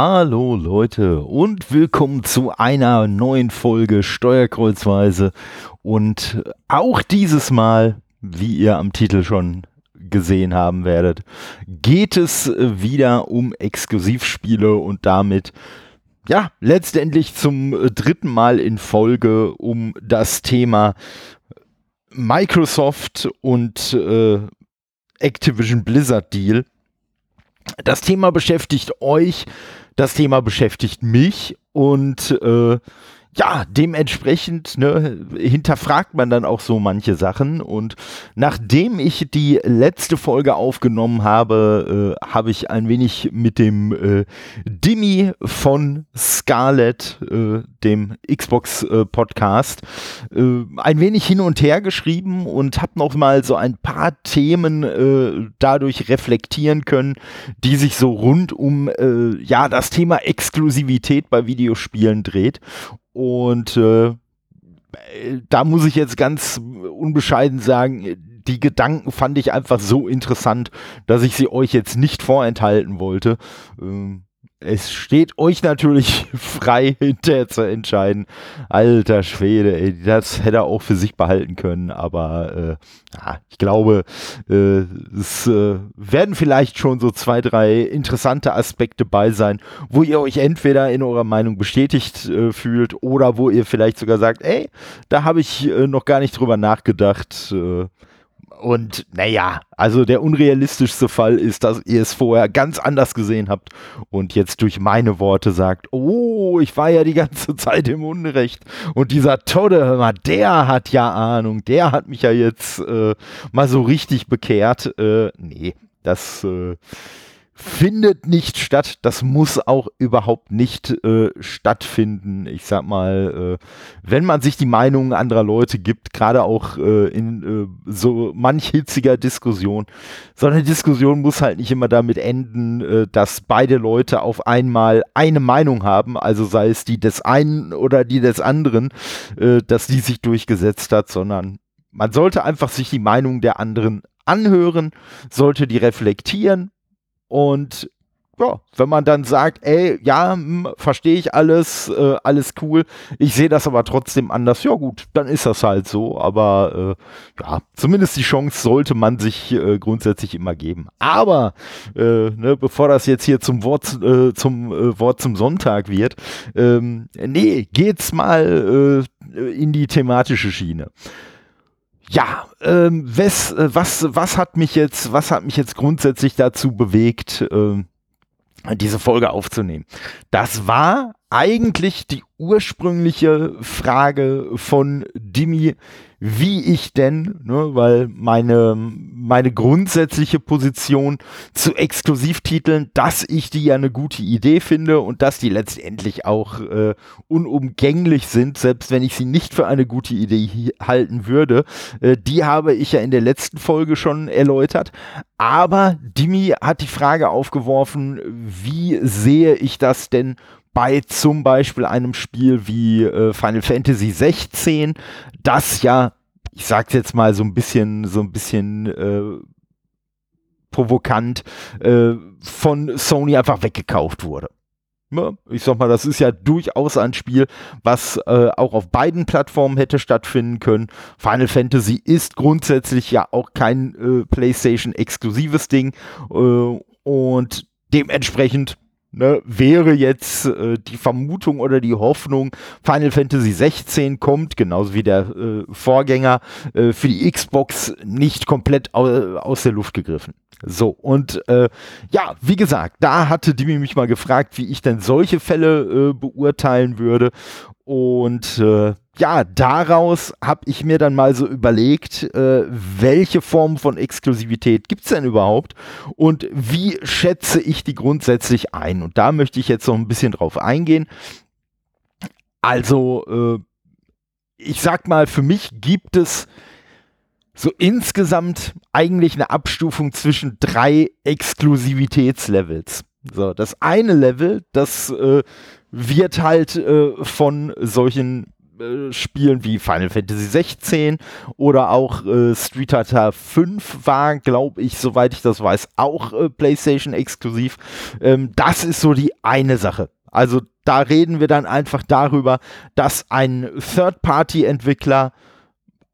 Hallo Leute und willkommen zu einer neuen Folge Steuerkreuzweise und auch dieses Mal, wie ihr am Titel schon gesehen haben werdet, geht es wieder um Exklusivspiele und damit ja, letztendlich zum dritten Mal in Folge um das Thema Microsoft und äh, Activision Blizzard Deal. Das Thema beschäftigt euch, das Thema beschäftigt mich und äh, ja, dementsprechend ne, hinterfragt man dann auch so manche Sachen. Und nachdem ich die letzte Folge aufgenommen habe, äh, habe ich ein wenig mit dem äh, Dimi von Scarlett, äh, dem Xbox-Podcast, äh, äh, ein wenig hin und her geschrieben und habe noch mal so ein paar Themen äh, dadurch reflektieren können, die sich so rund um ja das Thema Exklusivität bei Videospielen dreht. Und äh, da muss ich jetzt ganz unbescheiden sagen, die Gedanken fand ich einfach so interessant, dass ich sie euch jetzt nicht vorenthalten wollte. Ähm, es steht euch natürlich frei, hinterher zu entscheiden. Alter Schwede, ey, das hätte er auch für sich behalten können, aber äh, ich glaube, äh, es äh, werden vielleicht schon so zwei, drei interessante Aspekte bei sein, wo ihr euch entweder in eurer Meinung bestätigt äh, fühlt oder wo ihr vielleicht sogar sagt, ey, da habe ich äh, noch gar nicht drüber nachgedacht. Und naja, also der unrealistischste Fall ist, dass ihr es vorher ganz anders gesehen habt und jetzt durch meine Worte sagt, oh, ich war ja die ganze Zeit im Unrecht. Und dieser Todde, der hat ja Ahnung, der hat mich ja jetzt äh, mal so richtig bekehrt. Äh, nee, das äh, findet nicht statt. Das muss auch überhaupt nicht äh, stattfinden. Ich sag mal, äh, wenn man sich die Meinungen anderer Leute gibt, gerade auch äh, in äh, so manch hitziger Diskussion, so eine Diskussion muss halt nicht immer damit enden, äh, dass beide Leute auf einmal eine Meinung haben, also sei es die des einen oder die des anderen, äh, dass die sich durchgesetzt hat, sondern man sollte einfach sich die Meinung der anderen anhören, sollte die reflektieren und ja, wenn man dann sagt, ey, ja, hm, verstehe ich alles, äh, alles cool, ich sehe das aber trotzdem anders, ja gut, dann ist das halt so. Aber äh, ja, zumindest die Chance sollte man sich äh, grundsätzlich immer geben. Aber äh, ne, bevor das jetzt hier zum Wort äh, zum äh, Wort zum Sonntag wird, ähm, nee, geht's mal in die thematische Schiene ja, ähm, was, äh, was, was hat mich jetzt, was hat mich jetzt grundsätzlich dazu bewegt, ähm, diese Folge aufzunehmen? Das war eigentlich die ursprüngliche Frage von Dimi, wie ich denn, ne, weil meine, meine grundsätzliche Position zu Exklusivtiteln, dass ich die ja eine gute Idee finde und dass die letztendlich auch äh, unumgänglich sind, selbst wenn ich sie nicht für eine gute Idee halten würde, äh, die habe ich ja in der letzten Folge schon erläutert. Aber Dimi hat die Frage aufgeworfen, wie sehe ich das denn bei zum Beispiel einem Spiel wie äh, Final Fantasy 16, das ja, ich sag's jetzt mal so ein bisschen, so ein bisschen äh, provokant, äh, von Sony einfach weggekauft wurde. Ja, ich sag mal, das ist ja durchaus ein Spiel, was äh, auch auf beiden Plattformen hätte stattfinden können. Final Fantasy ist grundsätzlich ja auch kein äh, PlayStation-exklusives Ding äh, und dementsprechend Ne, wäre jetzt äh, die Vermutung oder die Hoffnung, Final Fantasy 16 kommt, genauso wie der äh, Vorgänger, äh, für die Xbox nicht komplett au aus der Luft gegriffen. So, und äh, ja, wie gesagt, da hatte Dimi mich mal gefragt, wie ich denn solche Fälle äh, beurteilen würde. Und äh, ja, daraus habe ich mir dann mal so überlegt, äh, welche Form von Exklusivität gibt es denn überhaupt und wie schätze ich die grundsätzlich ein? Und da möchte ich jetzt noch ein bisschen drauf eingehen. Also, äh, ich sag mal, für mich gibt es so insgesamt eigentlich eine Abstufung zwischen drei Exklusivitätslevels. So, das eine Level, das äh, wird halt äh, von solchen äh, Spielen wie Final Fantasy 16 oder auch äh, Street Fighter 5 war, glaube ich, soweit ich das weiß, auch äh, PlayStation exklusiv. Ähm, das ist so die eine Sache. Also da reden wir dann einfach darüber, dass ein Third-Party-Entwickler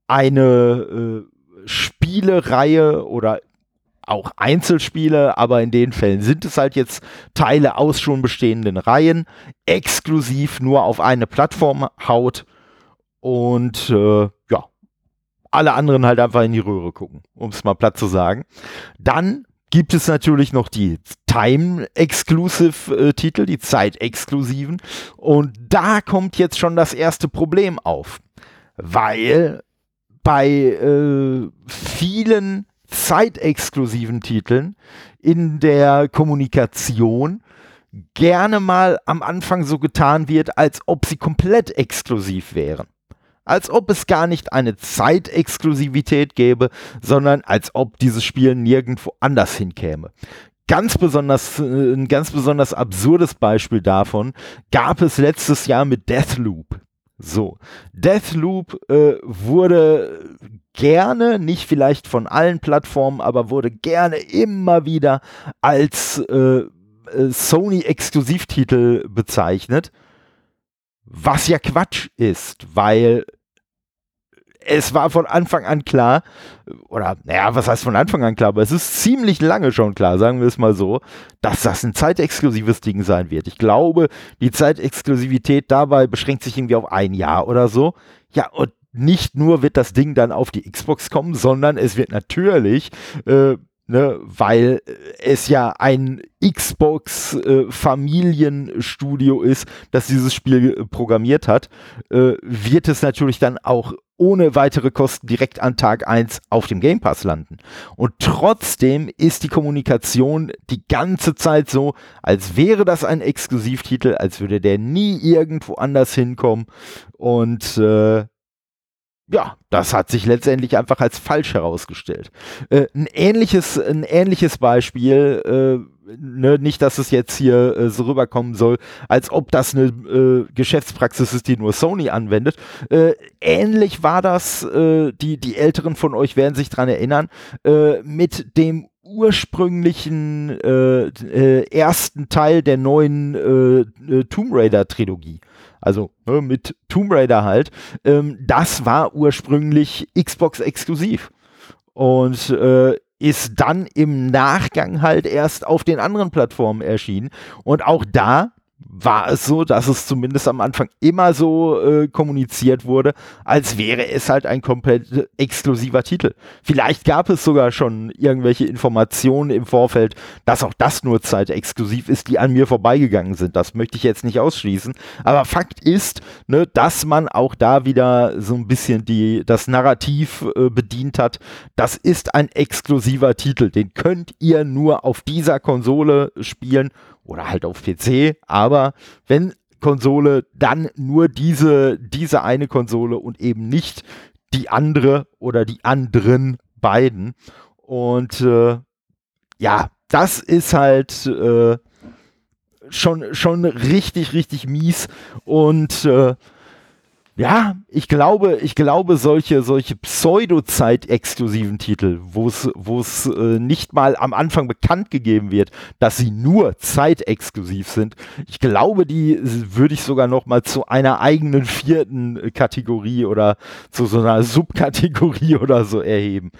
eine äh, Spielereihe oder auch Einzelspiele, aber in den Fällen sind es halt jetzt Teile aus schon bestehenden Reihen, exklusiv nur auf eine Plattform haut und äh, ja, alle anderen halt einfach in die Röhre gucken, um es mal platt zu sagen. Dann gibt es natürlich noch die Time-Exclusive-Titel, äh, die Zeit-Exklusiven. Und da kommt jetzt schon das erste Problem auf. Weil bei äh, vielen zeitexklusiven Titeln in der Kommunikation gerne mal am Anfang so getan wird, als ob sie komplett exklusiv wären. Als ob es gar nicht eine Zeitexklusivität gäbe, sondern als ob dieses Spiel nirgendwo anders hinkäme. Ganz besonders, äh, ein ganz besonders absurdes Beispiel davon gab es letztes Jahr mit Deathloop. So, Deathloop äh, wurde gerne, nicht vielleicht von allen Plattformen, aber wurde gerne immer wieder als äh, äh, Sony-Exklusivtitel bezeichnet. Was ja Quatsch ist, weil es war von Anfang an klar, oder naja, was heißt von Anfang an klar, aber es ist ziemlich lange schon klar, sagen wir es mal so, dass das ein zeitexklusives Ding sein wird. Ich glaube, die Zeitexklusivität dabei beschränkt sich irgendwie auf ein Jahr oder so. Ja, und nicht nur wird das Ding dann auf die Xbox kommen, sondern es wird natürlich äh, Ne, weil es ja ein Xbox-Familienstudio äh, ist, das dieses Spiel äh, programmiert hat, äh, wird es natürlich dann auch ohne weitere Kosten direkt an Tag 1 auf dem Game Pass landen. Und trotzdem ist die Kommunikation die ganze Zeit so, als wäre das ein Exklusivtitel, als würde der nie irgendwo anders hinkommen. Und äh, ja, das hat sich letztendlich einfach als falsch herausgestellt. Äh, ein, ähnliches, ein ähnliches Beispiel, äh, ne, nicht, dass es jetzt hier äh, so rüberkommen soll, als ob das eine äh, Geschäftspraxis ist, die nur Sony anwendet. Äh, ähnlich war das, äh, die, die Älteren von euch werden sich dran erinnern, mit dem ursprünglichen ersten Teil der neuen Tomb Raider Trilogie also ne, mit Tomb Raider halt, ähm, das war ursprünglich Xbox exklusiv. Und äh, ist dann im Nachgang halt erst auf den anderen Plattformen erschienen. Und auch da war es so, dass es zumindest am Anfang immer so äh, kommuniziert wurde, als wäre es halt ein komplett exklusiver Titel. Vielleicht gab es sogar schon irgendwelche Informationen im Vorfeld, dass auch das nur zeitexklusiv ist, die an mir vorbeigegangen sind. Das möchte ich jetzt nicht ausschließen. Aber Fakt ist, ne, dass man auch da wieder so ein bisschen die, das Narrativ äh, bedient hat. Das ist ein exklusiver Titel. Den könnt ihr nur auf dieser Konsole spielen oder halt auf PC, aber wenn Konsole, dann nur diese, diese eine Konsole und eben nicht die andere oder die anderen beiden. Und äh, ja, das ist halt äh, schon, schon richtig, richtig mies. Und äh, ja, ich glaube, ich glaube, solche, solche Pseudo-Zeit-exklusiven Titel, wo es, wo es äh, nicht mal am Anfang bekannt gegeben wird, dass sie nur zeitexklusiv sind, ich glaube, die würde ich sogar noch mal zu einer eigenen vierten Kategorie oder zu so einer Subkategorie oder so erheben.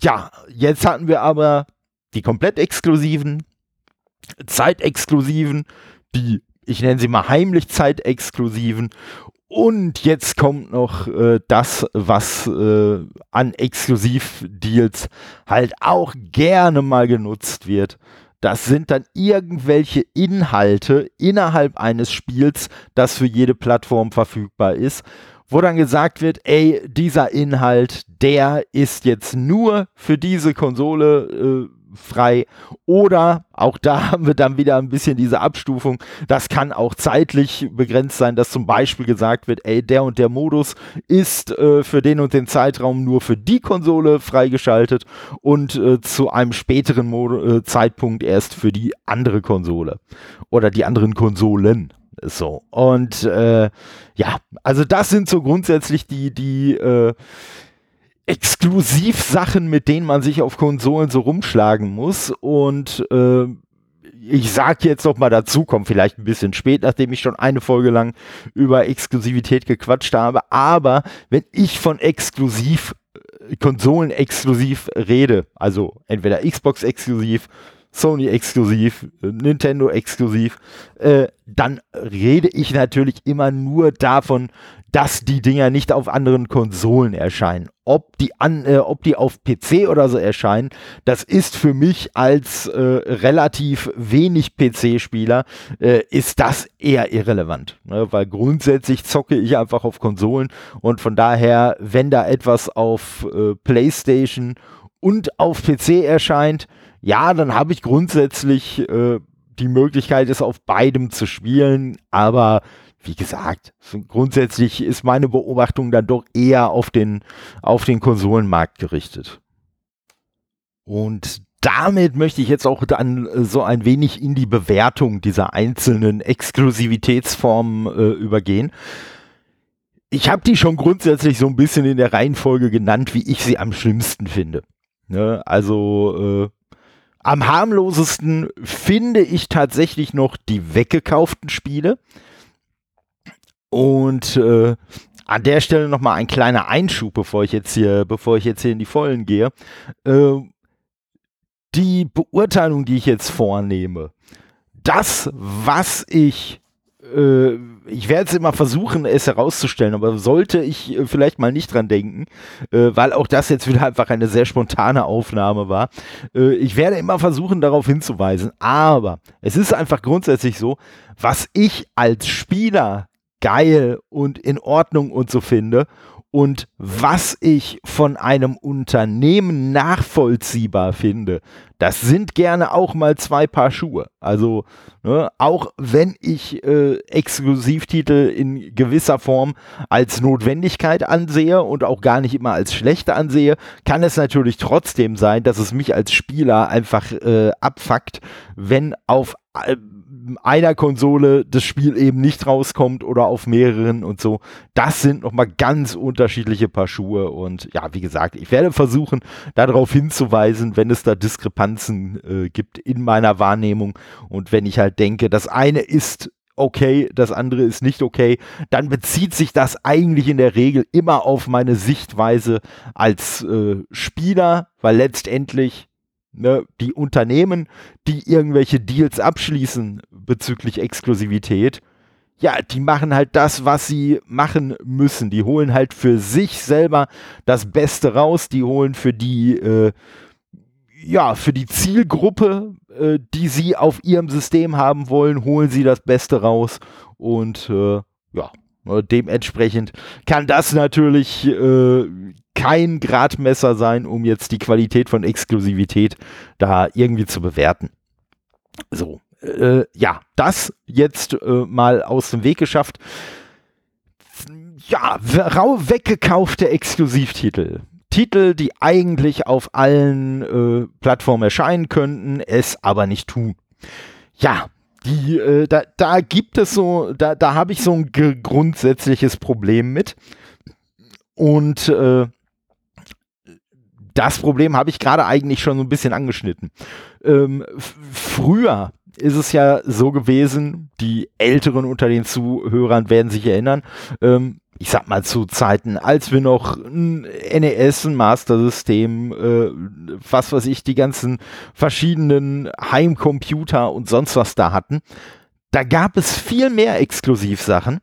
Ja, jetzt hatten wir aber die komplett exklusiven, zeitexklusiven, die ich nenne sie mal heimlich zeitexklusiven. Und jetzt kommt noch äh, das, was äh, an Exklusivdeals halt auch gerne mal genutzt wird. Das sind dann irgendwelche Inhalte innerhalb eines Spiels, das für jede Plattform verfügbar ist, wo dann gesagt wird, ey, dieser Inhalt, der ist jetzt nur für diese Konsole äh, frei. Oder auch da haben wir dann wieder ein bisschen diese Abstufung. Das kann auch zeitlich begrenzt sein, dass zum Beispiel gesagt wird, ey, der und der Modus ist äh, für den und den Zeitraum nur für die Konsole freigeschaltet und äh, zu einem späteren Mod äh, Zeitpunkt erst für die andere Konsole oder die anderen Konsolen. So. Und äh, ja, also das sind so grundsätzlich die, die äh, Exklusivsachen, mit denen man sich auf Konsolen so rumschlagen muss. Und äh, ich sag jetzt noch mal dazu, kommt vielleicht ein bisschen spät, nachdem ich schon eine Folge lang über Exklusivität gequatscht habe. Aber wenn ich von exklusiv, äh, Konsolen exklusiv rede, also entweder Xbox exklusiv, Sony exklusiv, Nintendo exklusiv, äh, dann rede ich natürlich immer nur davon, dass die Dinger nicht auf anderen Konsolen erscheinen. Ob die, an, äh, ob die auf PC oder so erscheinen, das ist für mich als äh, relativ wenig PC-Spieler, äh, ist das eher irrelevant. Ne? Weil grundsätzlich zocke ich einfach auf Konsolen und von daher, wenn da etwas auf äh, PlayStation und auf PC erscheint, ja, dann habe ich grundsätzlich äh, die Möglichkeit, es auf beidem zu spielen, aber wie gesagt, grundsätzlich ist meine Beobachtung dann doch eher auf den, auf den Konsolenmarkt gerichtet. Und damit möchte ich jetzt auch dann äh, so ein wenig in die Bewertung dieser einzelnen Exklusivitätsformen äh, übergehen. Ich habe die schon grundsätzlich so ein bisschen in der Reihenfolge genannt, wie ich sie am schlimmsten finde. Ne? Also äh, am harmlosesten finde ich tatsächlich noch die weggekauften Spiele. Und äh, an der Stelle nochmal ein kleiner Einschub, bevor ich jetzt hier, bevor ich jetzt hier in die Vollen gehe. Äh, die Beurteilung, die ich jetzt vornehme, das, was ich äh, ich werde es immer versuchen, es herauszustellen, aber sollte ich äh, vielleicht mal nicht dran denken, äh, weil auch das jetzt wieder einfach eine sehr spontane Aufnahme war. Ich werde immer versuchen, darauf hinzuweisen, aber es ist einfach grundsätzlich so, was ich als Spieler geil und in Ordnung und so finde und was ich von einem Unternehmen nachvollziehbar finde, das sind gerne auch mal zwei Paar Schuhe. Also ne, auch wenn ich äh, Exklusivtitel in gewisser Form als Notwendigkeit ansehe und auch gar nicht immer als schlechte ansehe, kann es natürlich trotzdem sein, dass es mich als Spieler einfach äh, abfuckt, wenn auf äh, einer Konsole das Spiel eben nicht rauskommt oder auf mehreren und so. Das sind nochmal ganz unterschiedliche Paar Schuhe und ja, wie gesagt, ich werde versuchen, darauf hinzuweisen, wenn es da Diskrepanzen äh, gibt in meiner Wahrnehmung und wenn ich halt denke, das eine ist okay, das andere ist nicht okay, dann bezieht sich das eigentlich in der Regel immer auf meine Sichtweise als äh, Spieler, weil letztendlich ne, die Unternehmen, die irgendwelche Deals abschließen bezüglich Exklusivität, ja, die machen halt das, was sie machen müssen. Die holen halt für sich selber das Beste raus. Die holen für die, äh, ja, für die Zielgruppe, äh, die sie auf ihrem System haben wollen, holen sie das Beste raus. Und äh, ja, dementsprechend kann das natürlich äh, kein Gradmesser sein, um jetzt die Qualität von Exklusivität da irgendwie zu bewerten. So, äh, ja, das jetzt äh, mal aus dem Weg geschafft. Ja, rau weggekaufte Exklusivtitel. Titel, die eigentlich auf allen äh, Plattformen erscheinen könnten, es aber nicht tun. Ja, die, äh, da, da gibt es so, da, da habe ich so ein grundsätzliches Problem mit. Und äh, das Problem habe ich gerade eigentlich schon so ein bisschen angeschnitten. Ähm, früher ist es ja so gewesen, die Älteren unter den Zuhörern werden sich erinnern, ähm, ich sag mal zu Zeiten, als wir noch ein NES, ein Master-System, äh, was weiß ich, die ganzen verschiedenen Heimcomputer und sonst was da hatten, da gab es viel mehr Exklusivsachen.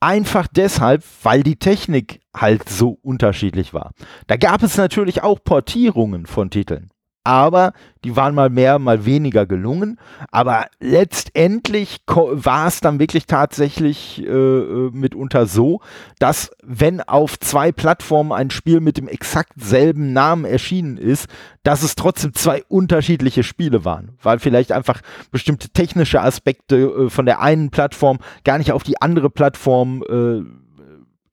Einfach deshalb, weil die Technik halt so unterschiedlich war. Da gab es natürlich auch Portierungen von Titeln aber die waren mal mehr, mal weniger gelungen. Aber letztendlich war es dann wirklich tatsächlich äh, äh, mitunter so, dass wenn auf zwei Plattformen ein Spiel mit dem exakt selben Namen erschienen ist, dass es trotzdem zwei unterschiedliche Spiele waren, weil vielleicht einfach bestimmte technische Aspekte äh, von der einen Plattform gar nicht auf die andere Plattform äh,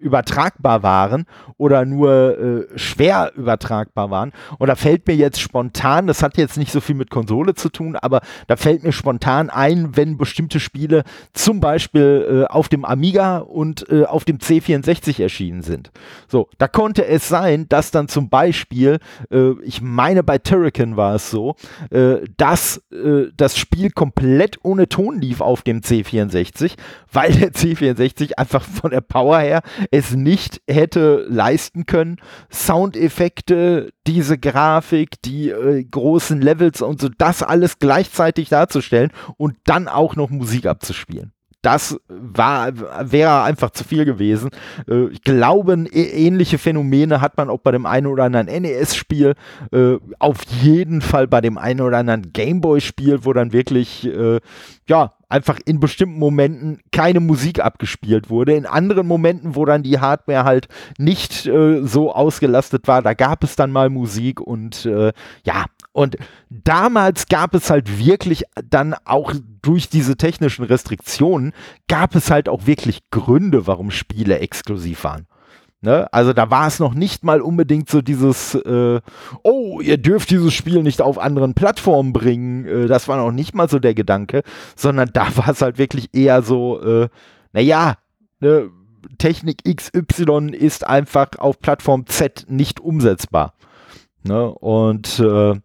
übertragbar waren oder nur äh, schwer übertragbar waren. Und da fällt mir jetzt spontan, das hat jetzt nicht so viel mit Konsole zu tun, aber da fällt mir spontan ein, wenn bestimmte Spiele zum Beispiel äh, auf dem Amiga und äh, auf dem C64 erschienen sind. So, da konnte es sein, dass dann zum Beispiel, äh, ich meine bei Turrican war es so, äh, dass äh, das Spiel komplett ohne Ton lief auf dem C64, weil der C64 einfach von der Power her es nicht hätte leisten können, Soundeffekte, diese Grafik, die äh, großen Levels und so, das alles gleichzeitig darzustellen und dann auch noch Musik abzuspielen das war, wäre einfach zu viel gewesen. Äh, ich glaube, ähnliche Phänomene hat man auch bei dem einen oder anderen NES-Spiel, äh, auf jeden Fall bei dem einen oder anderen Gameboy-Spiel, wo dann wirklich, äh, ja, einfach in bestimmten Momenten keine Musik abgespielt wurde. In anderen Momenten, wo dann die Hardware halt nicht äh, so ausgelastet war, da gab es dann mal Musik und äh, ja, und damals gab es halt wirklich dann auch durch diese technischen Restriktionen, gab es halt auch wirklich Gründe, warum Spiele exklusiv waren. Ne? Also da war es noch nicht mal unbedingt so dieses, äh, oh, ihr dürft dieses Spiel nicht auf anderen Plattformen bringen. Äh, das war noch nicht mal so der Gedanke, sondern da war es halt wirklich eher so, äh, naja, ne, Technik XY ist einfach auf Plattform Z nicht umsetzbar. Ne? Und äh,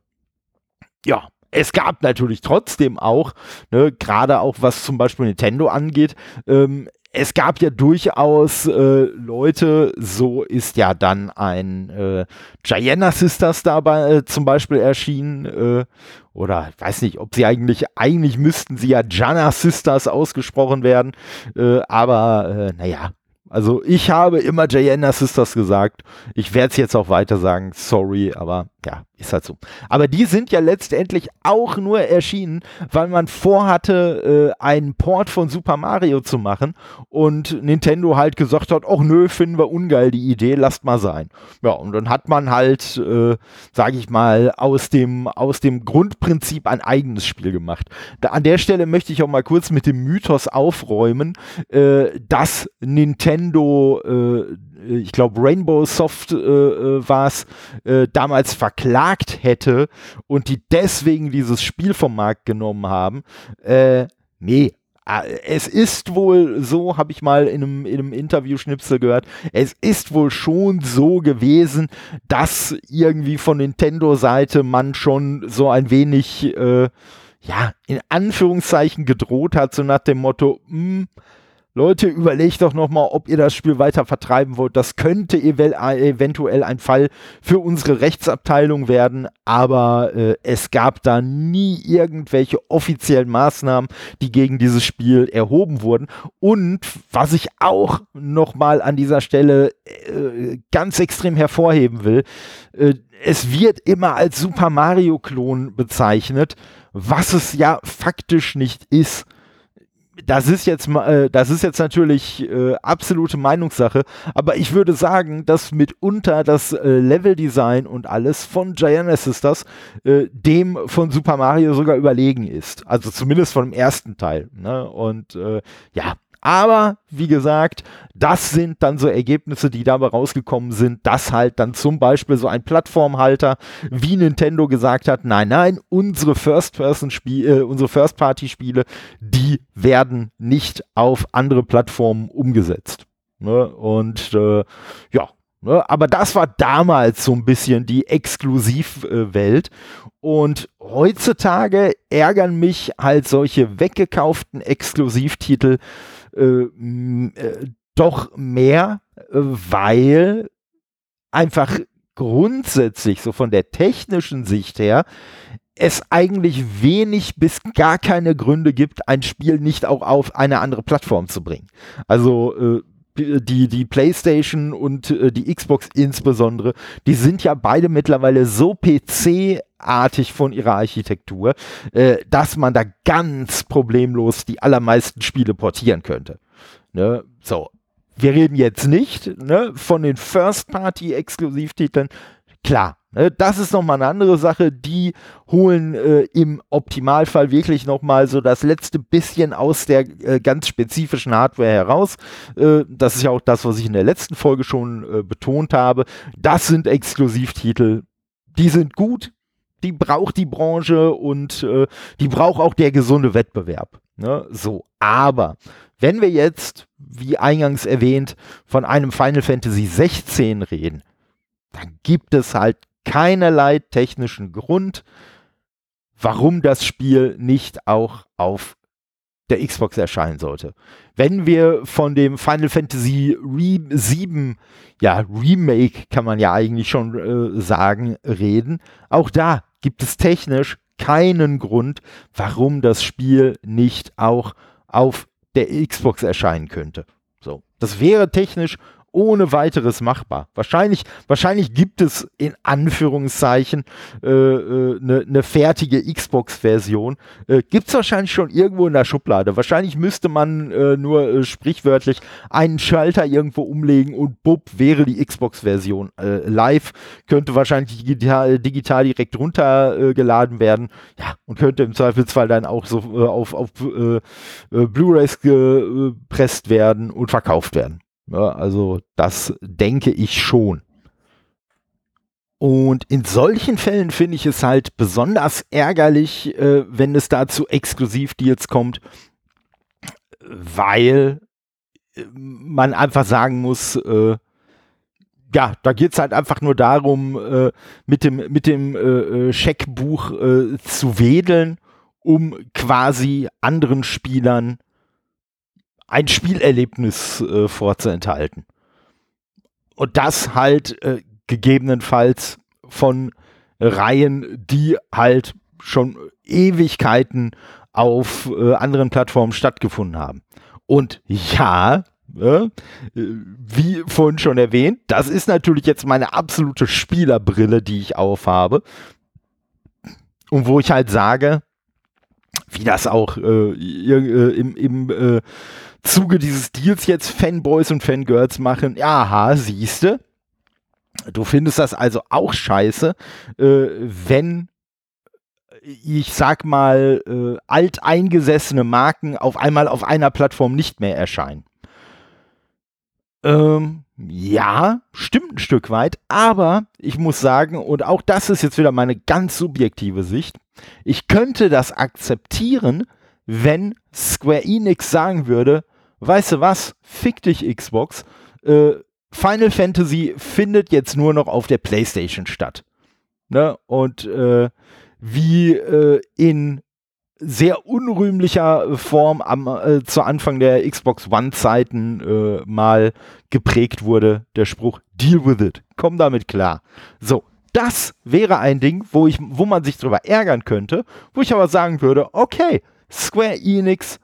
ja, es gab natürlich trotzdem auch, ne, gerade auch was zum Beispiel Nintendo angeht, ähm, es gab ja durchaus äh, Leute, so ist ja dann ein äh, Gianna Sisters dabei äh, zum Beispiel erschienen, äh, oder ich weiß nicht, ob sie eigentlich, eigentlich müssten sie ja Jana Sisters ausgesprochen werden, äh, aber äh, naja, also ich habe immer Gianna Sisters gesagt. Ich werde es jetzt auch weiter sagen. Sorry, aber ja, ist halt so. Aber die sind ja letztendlich auch nur erschienen, weil man vorhatte, äh, einen Port von Super Mario zu machen und Nintendo halt gesagt hat, ach nö, finden wir ungeil die Idee, lasst mal sein. Ja, und dann hat man halt, äh, sage ich mal, aus dem, aus dem Grundprinzip ein eigenes Spiel gemacht. Da, an der Stelle möchte ich auch mal kurz mit dem Mythos aufräumen, äh, dass Nintendo äh, ich glaube Rainbow Soft äh, äh war es, äh, damals verklagt hätte und die deswegen dieses Spiel vom Markt genommen haben. Äh, nee, es ist wohl so, habe ich mal in einem, in einem Interview-Schnipsel gehört, es ist wohl schon so gewesen, dass irgendwie von Nintendo-Seite man schon so ein wenig, äh, ja, in Anführungszeichen gedroht hat, so nach dem Motto, mh, hm, Leute, überlegt doch nochmal, ob ihr das Spiel weiter vertreiben wollt. Das könnte eventuell ein Fall für unsere Rechtsabteilung werden, aber äh, es gab da nie irgendwelche offiziellen Maßnahmen, die gegen dieses Spiel erhoben wurden. Und was ich auch nochmal an dieser Stelle äh, ganz extrem hervorheben will, äh, es wird immer als Super Mario-Klon bezeichnet, was es ja faktisch nicht ist das ist jetzt äh, das ist jetzt natürlich äh, absolute Meinungssache, aber ich würde sagen, dass mitunter das äh, Leveldesign und alles von Giant Sisters äh, dem von Super Mario sogar überlegen ist. Also zumindest von dem ersten Teil. Ne? Und äh, ja, aber wie gesagt, das sind dann so Ergebnisse, die dabei rausgekommen sind, dass halt dann zum Beispiel so ein Plattformhalter wie Nintendo gesagt hat, nein, nein, unsere First-Person-Spiele, äh, unsere First-Party-Spiele, die werden nicht auf andere Plattformen umgesetzt. Ne? Und äh, ja, Ne, aber das war damals so ein bisschen die Exklusivwelt. Und heutzutage ärgern mich halt solche weggekauften Exklusivtitel äh, äh, doch mehr, äh, weil einfach grundsätzlich so von der technischen Sicht her es eigentlich wenig bis gar keine Gründe gibt, ein Spiel nicht auch auf eine andere Plattform zu bringen. Also äh, die, die PlayStation und äh, die Xbox insbesondere, die sind ja beide mittlerweile so PC-artig von ihrer Architektur, äh, dass man da ganz problemlos die allermeisten Spiele portieren könnte. Ne? So, wir reden jetzt nicht ne, von den First-Party-Exklusivtiteln. Klar, das ist nochmal eine andere Sache. Die holen äh, im Optimalfall wirklich nochmal so das letzte bisschen aus der äh, ganz spezifischen Hardware heraus. Äh, das ist ja auch das, was ich in der letzten Folge schon äh, betont habe. Das sind Exklusivtitel. Die sind gut. Die braucht die Branche und äh, die braucht auch der gesunde Wettbewerb. Ne? So, aber wenn wir jetzt, wie eingangs erwähnt, von einem Final Fantasy 16 reden, dann gibt es halt keinerlei technischen Grund, warum das Spiel nicht auch auf der Xbox erscheinen sollte. Wenn wir von dem Final Fantasy Re 7, ja, Remake kann man ja eigentlich schon äh, sagen, reden, auch da gibt es technisch keinen Grund, warum das Spiel nicht auch auf der Xbox erscheinen könnte. So, das wäre technisch ohne weiteres machbar. Wahrscheinlich, wahrscheinlich gibt es in Anführungszeichen eine äh, äh, ne, ne fertige Xbox-Version. Äh, gibt es wahrscheinlich schon irgendwo in der Schublade. Wahrscheinlich müsste man äh, nur äh, sprichwörtlich einen Schalter irgendwo umlegen und bub wäre die Xbox-Version äh, live. Könnte wahrscheinlich digital, digital direkt runtergeladen werden. Ja, und könnte im Zweifelsfall dann auch so auf, auf Blu-rays gepresst werden und verkauft werden. Ja, also das denke ich schon. Und in solchen Fällen finde ich es halt besonders ärgerlich, äh, wenn es da zu Exklusivdeals kommt, weil äh, man einfach sagen muss, äh, ja, da geht es halt einfach nur darum, äh, mit dem, mit dem äh, äh, Scheckbuch zu wedeln, um quasi anderen Spielern ein Spielerlebnis äh, vorzuenthalten. Und das halt äh, gegebenenfalls von Reihen, die halt schon Ewigkeiten auf äh, anderen Plattformen stattgefunden haben. Und ja, äh, wie vorhin schon erwähnt, das ist natürlich jetzt meine absolute Spielerbrille, die ich aufhabe. Und wo ich halt sage, wie das auch äh, äh im, im äh, Zuge dieses Deals jetzt Fanboys und Fangirls machen, aha, siehste, du findest das also auch scheiße, äh, wenn ich sag mal, äh, alteingesessene Marken auf einmal auf einer Plattform nicht mehr erscheinen. Ähm, ja, stimmt ein Stück weit, aber ich muss sagen, und auch das ist jetzt wieder meine ganz subjektive Sicht, ich könnte das akzeptieren, wenn Square Enix sagen würde, weißt du was, fick dich Xbox, äh, Final Fantasy findet jetzt nur noch auf der PlayStation statt. Ne? Und äh, wie äh, in sehr unrühmlicher Form am, äh, zu Anfang der Xbox One-Zeiten äh, mal geprägt wurde, der Spruch, deal with it, komm damit klar. So, das wäre ein Ding, wo, ich, wo man sich drüber ärgern könnte, wo ich aber sagen würde, okay, Square Enix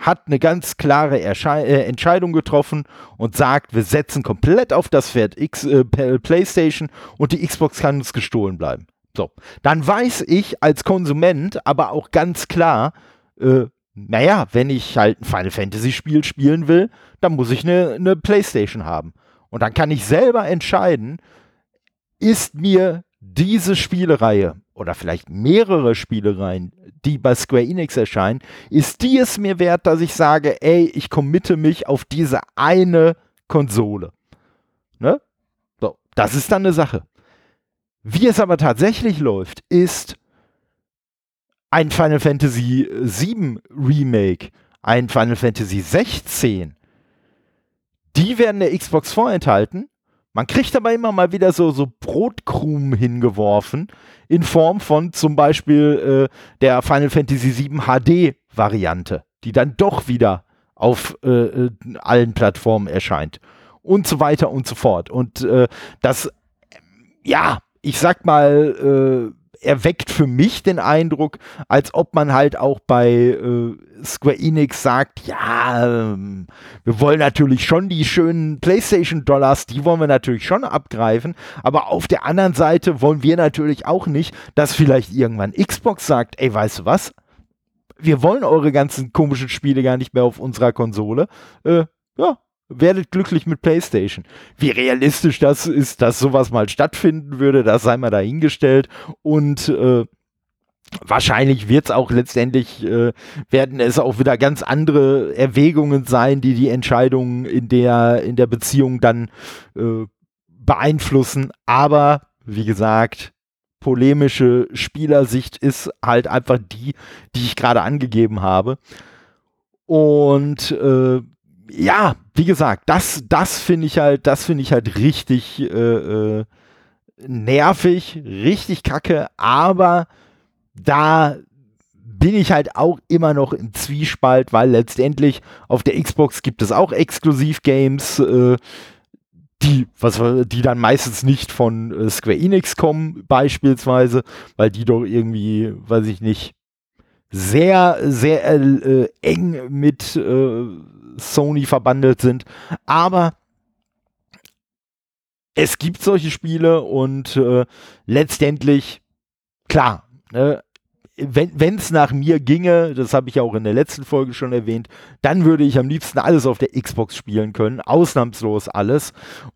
hat eine ganz klare Erschei äh, Entscheidung getroffen und sagt, wir setzen komplett auf das Pferd X, äh, PlayStation und die Xbox kann uns gestohlen bleiben. So, dann weiß ich als Konsument aber auch ganz klar, äh, naja, wenn ich halt ein Final Fantasy Spiel spielen will, dann muss ich eine, eine PlayStation haben. Und dann kann ich selber entscheiden, ist mir diese Spielereihe oder vielleicht mehrere Spielereien, die bei Square Enix erscheinen, ist die es mir wert, dass ich sage, ey, ich committe mich auf diese eine Konsole. Ne? So, das ist dann eine Sache. Wie es aber tatsächlich läuft, ist ein Final Fantasy VII Remake, ein Final Fantasy 16. Die werden der Xbox vorenthalten man kriegt aber immer mal wieder so, so Brotkrumen hingeworfen in Form von zum Beispiel äh, der Final Fantasy VII HD-Variante, die dann doch wieder auf äh, äh, allen Plattformen erscheint und so weiter und so fort. Und äh, das, ja, ich sag mal, äh, erweckt für mich den Eindruck, als ob man halt auch bei äh, Square Enix sagt, ja, ähm, wir wollen natürlich schon die schönen PlayStation-Dollars, die wollen wir natürlich schon abgreifen, aber auf der anderen Seite wollen wir natürlich auch nicht, dass vielleicht irgendwann Xbox sagt, ey, weißt du was? Wir wollen eure ganzen komischen Spiele gar nicht mehr auf unserer Konsole. Äh, ja, werdet glücklich mit PlayStation. Wie realistisch das ist, dass sowas mal stattfinden würde, das sei mal dahingestellt. Und äh, wahrscheinlich wird es auch letztendlich, äh, werden es auch wieder ganz andere Erwägungen sein, die die Entscheidungen in der, in der Beziehung dann äh, beeinflussen. Aber wie gesagt, polemische Spielersicht ist halt einfach die, die ich gerade angegeben habe. Und äh, ja, wie gesagt, das, das finde ich halt, das finde ich halt richtig äh, äh, nervig, richtig kacke, aber da bin ich halt auch immer noch im Zwiespalt, weil letztendlich auf der Xbox gibt es auch Exklusiv-Games, äh, die, was, die dann meistens nicht von äh, Square Enix kommen, beispielsweise, weil die doch irgendwie, weiß ich nicht, sehr, sehr äh, eng mit äh, Sony verbandelt sind. Aber es gibt solche Spiele und äh, letztendlich, klar, ne, wenn es nach mir ginge, das habe ich ja auch in der letzten Folge schon erwähnt, dann würde ich am liebsten alles auf der Xbox spielen können, ausnahmslos alles.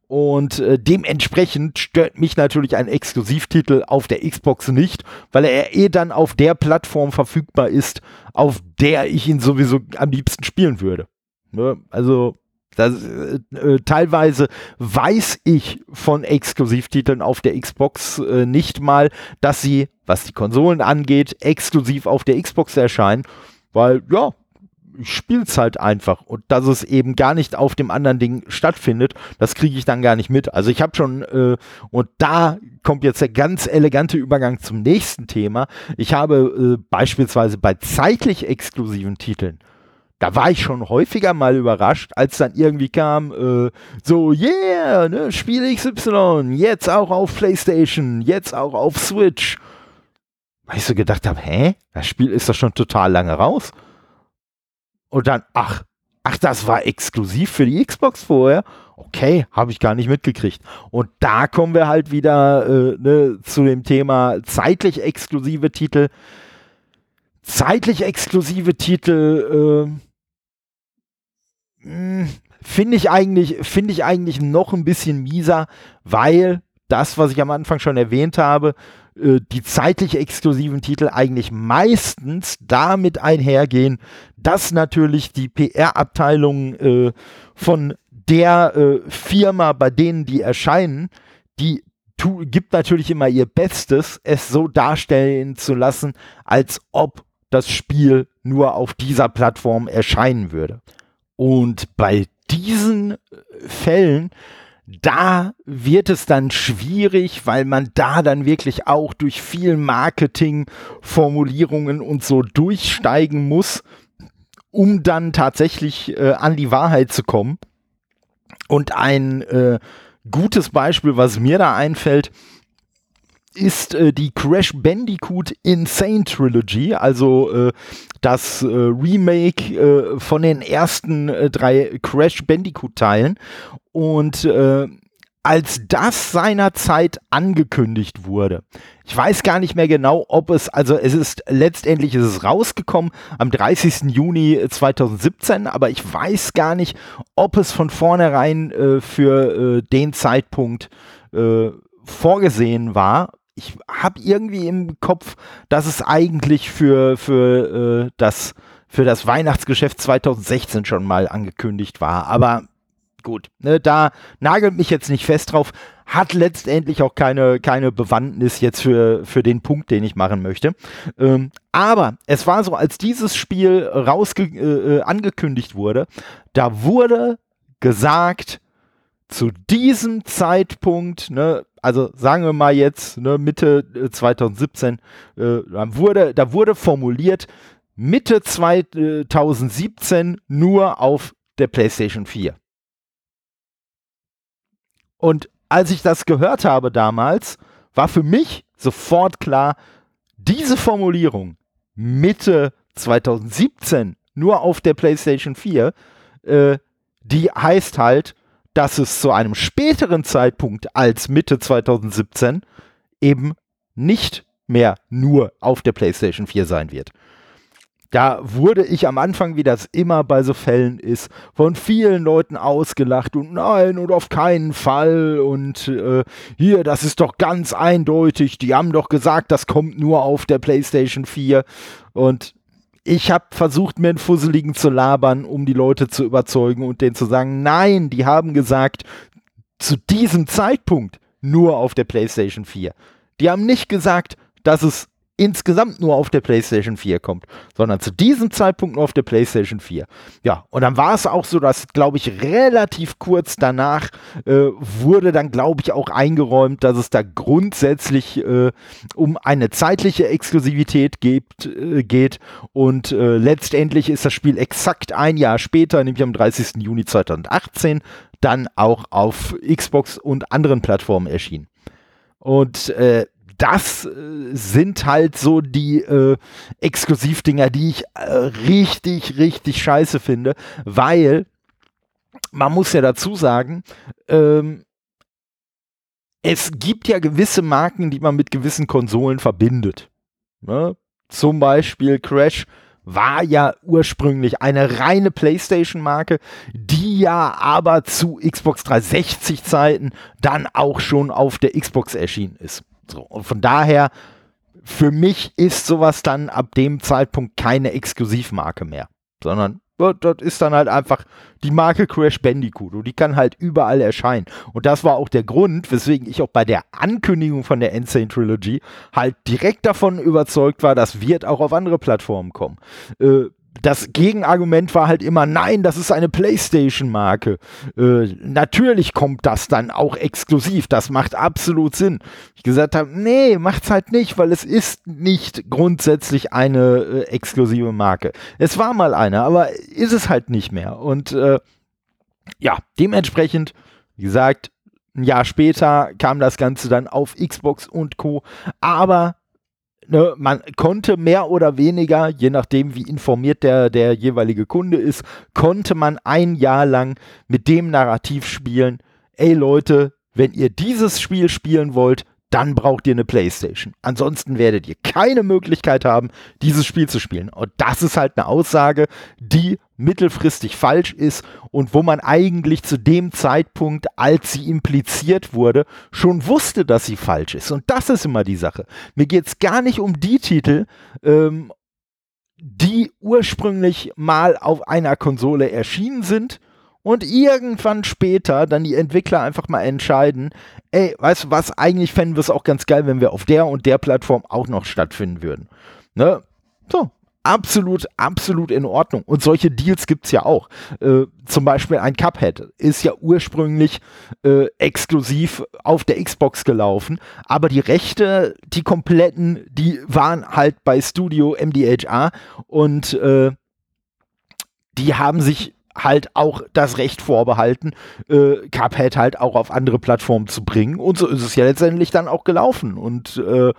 Und äh, dementsprechend stört mich natürlich ein Exklusivtitel auf der Xbox nicht, weil er eh dann auf der Plattform verfügbar ist, auf der ich ihn sowieso am liebsten spielen würde. Ne? Also das, äh, äh, teilweise weiß ich von Exklusivtiteln auf der Xbox äh, nicht mal, dass sie, was die Konsolen angeht, exklusiv auf der Xbox erscheinen, weil ja, ich spiele es halt einfach und dass es eben gar nicht auf dem anderen Ding stattfindet, das kriege ich dann gar nicht mit. Also ich habe schon, äh, und da kommt jetzt der ganz elegante Übergang zum nächsten Thema. Ich habe äh, beispielsweise bei zeitlich exklusiven Titeln da war ich schon häufiger mal überrascht, als dann irgendwie kam, äh, so, yeah, ne, Spiel XY, jetzt auch auf PlayStation, jetzt auch auf Switch. Weil ich so gedacht habe, hä, das Spiel ist doch schon total lange raus. Und dann, ach, ach, das war exklusiv für die Xbox vorher. Okay, habe ich gar nicht mitgekriegt. Und da kommen wir halt wieder äh, ne, zu dem Thema zeitlich exklusive Titel. Zeitlich exklusive Titel, äh, finde ich eigentlich, finde ich eigentlich noch ein bisschen mieser, weil das, was ich am Anfang schon erwähnt habe, äh, die zeitlich exklusiven Titel eigentlich meistens damit einhergehen, dass natürlich die PR-Abteilung äh, von der äh, Firma, bei denen die erscheinen, die gibt natürlich immer ihr Bestes, es so darstellen zu lassen, als ob das Spiel nur auf dieser Plattform erscheinen würde. Und bei diesen äh, Fällen, da wird es dann schwierig, weil man da dann wirklich auch durch viel Marketing, Formulierungen und so durchsteigen muss, um dann tatsächlich äh, an die Wahrheit zu kommen. Und ein äh, gutes Beispiel, was mir da einfällt, ist äh, die Crash Bandicoot Insane Trilogy, also äh, das äh, Remake äh, von den ersten äh, drei Crash Bandicoot Teilen. Und äh, als das seinerzeit angekündigt wurde. Ich weiß gar nicht mehr genau, ob es, also es ist letztendlich ist es rausgekommen am 30. Juni 2017, aber ich weiß gar nicht, ob es von vornherein äh, für äh, den Zeitpunkt äh, vorgesehen war ich habe irgendwie im Kopf, dass es eigentlich für, für, äh, das, für das Weihnachtsgeschäft 2016 schon mal angekündigt war. Aber gut, ne, da nagelt mich jetzt nicht fest drauf. Hat letztendlich auch keine, keine Bewandtnis jetzt für, für den Punkt, den ich machen möchte. Ähm, aber es war so, als dieses Spiel rausge äh, äh angekündigt wurde, da wurde gesagt, zu diesem Zeitpunkt, ne, also sagen wir mal jetzt ne, Mitte 2017, äh, äh, wurde, da wurde formuliert, Mitte 2017 nur auf der PlayStation 4. Und als ich das gehört habe damals, war für mich sofort klar, diese Formulierung Mitte 2017 nur auf der PlayStation 4, äh, die heißt halt, dass es zu einem späteren Zeitpunkt als Mitte 2017 eben nicht mehr nur auf der PlayStation 4 sein wird. da wurde ich am Anfang, wie das immer bei so Fällen ist, von vielen Leuten ausgelacht und nein und auf keinen Fall und äh, hier, das ist doch ganz eindeutig, die haben doch gesagt, das kommt nur auf der PlayStation 4 und ich habe versucht, mir einen Fusseligen zu labern, um die Leute zu überzeugen und denen zu sagen, nein, die haben gesagt, zu diesem Zeitpunkt nur auf der PlayStation 4. Die haben nicht gesagt, dass es insgesamt nur auf der PlayStation 4 kommt, sondern zu diesem Zeitpunkt nur auf der PlayStation 4. Ja, und dann war es auch so, dass, glaube ich, relativ kurz danach äh, wurde dann, glaube ich, auch eingeräumt, dass es da grundsätzlich äh, um eine zeitliche Exklusivität gibt, äh, geht. Und äh, letztendlich ist das Spiel exakt ein Jahr später, nämlich am 30. Juni 2018, dann auch auf Xbox und anderen Plattformen erschienen. Und äh, das äh, sind halt so die äh, Exklusivdinger, die ich äh, richtig, richtig scheiße finde, weil man muss ja dazu sagen, ähm, es gibt ja gewisse Marken, die man mit gewissen Konsolen verbindet. Ne? Zum Beispiel Crash war ja ursprünglich eine reine PlayStation-Marke, die ja aber zu Xbox 360-Zeiten dann auch schon auf der Xbox erschienen ist. So, und von daher, für mich ist sowas dann ab dem Zeitpunkt keine Exklusivmarke mehr, sondern das ist dann halt einfach die Marke Crash Bandicoot und die kann halt überall erscheinen. Und das war auch der Grund, weswegen ich auch bei der Ankündigung von der Insane Trilogy halt direkt davon überzeugt war, das wird auch auf andere Plattformen kommen. Äh, das Gegenargument war halt immer, nein, das ist eine PlayStation-Marke. Äh, natürlich kommt das dann auch exklusiv. Das macht absolut Sinn. Ich gesagt habe, nee, macht's halt nicht, weil es ist nicht grundsätzlich eine äh, exklusive Marke. Es war mal eine, aber ist es halt nicht mehr. Und äh, ja, dementsprechend, wie gesagt, ein Jahr später kam das Ganze dann auf Xbox und Co. Aber ne, man konnte mehr oder weniger, je nachdem wie informiert der, der jeweilige Kunde ist, konnte man ein Jahr lang mit dem Narrativ spielen, ey Leute, wenn ihr dieses Spiel spielen wollt, dann braucht ihr eine Playstation. Ansonsten werdet ihr keine Möglichkeit haben, dieses Spiel zu spielen. Und das ist halt eine Aussage, die mittelfristig falsch ist und wo man eigentlich zu dem Zeitpunkt, als sie impliziert wurde, schon wusste, dass sie falsch ist. Und das ist immer die Sache. Mir geht es gar nicht um die Titel, ähm, die ursprünglich mal auf einer Konsole erschienen sind und irgendwann später dann die Entwickler einfach mal entscheiden, ey, weißt du was, eigentlich fänden wir es auch ganz geil, wenn wir auf der und der Plattform auch noch stattfinden würden. Ne? So, absolut, absolut in Ordnung. Und solche Deals gibt es ja auch. Äh, zum Beispiel ein Cuphead ist ja ursprünglich äh, exklusiv auf der Xbox gelaufen, aber die Rechte, die kompletten, die waren halt bei Studio MDHA und äh, die haben sich halt auch das Recht vorbehalten, äh, Cuphead halt auch auf andere Plattformen zu bringen. Und so ist es ja letztendlich dann auch gelaufen. Und äh,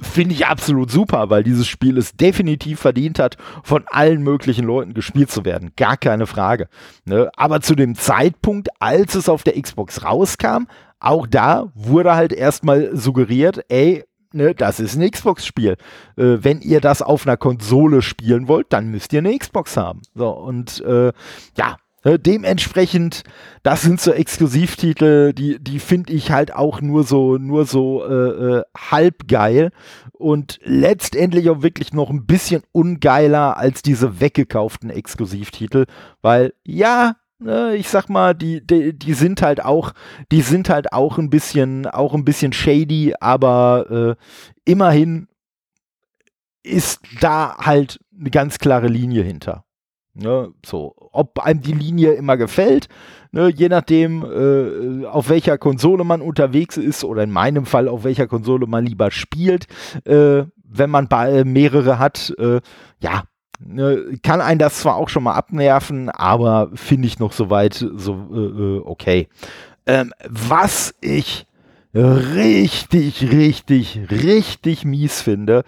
finde ich absolut super, weil dieses Spiel es definitiv verdient hat, von allen möglichen Leuten gespielt zu werden. Gar keine Frage. Ne? Aber zu dem Zeitpunkt, als es auf der Xbox rauskam, auch da wurde halt erstmal suggeriert, ey, ne, das ist ein Xbox-Spiel. Äh, wenn ihr das auf einer Konsole spielen wollt, dann müsst ihr eine Xbox haben. So, und äh, ja, ne, dementsprechend, das sind so Exklusivtitel, die, die finde ich halt auch nur so, nur so äh, äh, halb geil und letztendlich auch wirklich noch ein bisschen ungeiler als diese weggekauften Exklusivtitel, weil ja, ich sag mal, die, die, die sind halt auch, die sind halt auch ein bisschen, auch ein bisschen shady, aber äh, immerhin ist da halt eine ganz klare Linie hinter. Ne, so, ob einem die Linie immer gefällt, ne, je nachdem, äh, auf welcher Konsole man unterwegs ist oder in meinem Fall auf welcher Konsole man lieber spielt, äh, wenn man mehrere hat, äh, ja, Ne, kann einen das zwar auch schon mal abnerven, aber finde ich noch soweit so äh, äh, okay. Ähm, was ich richtig, richtig, richtig mies finde,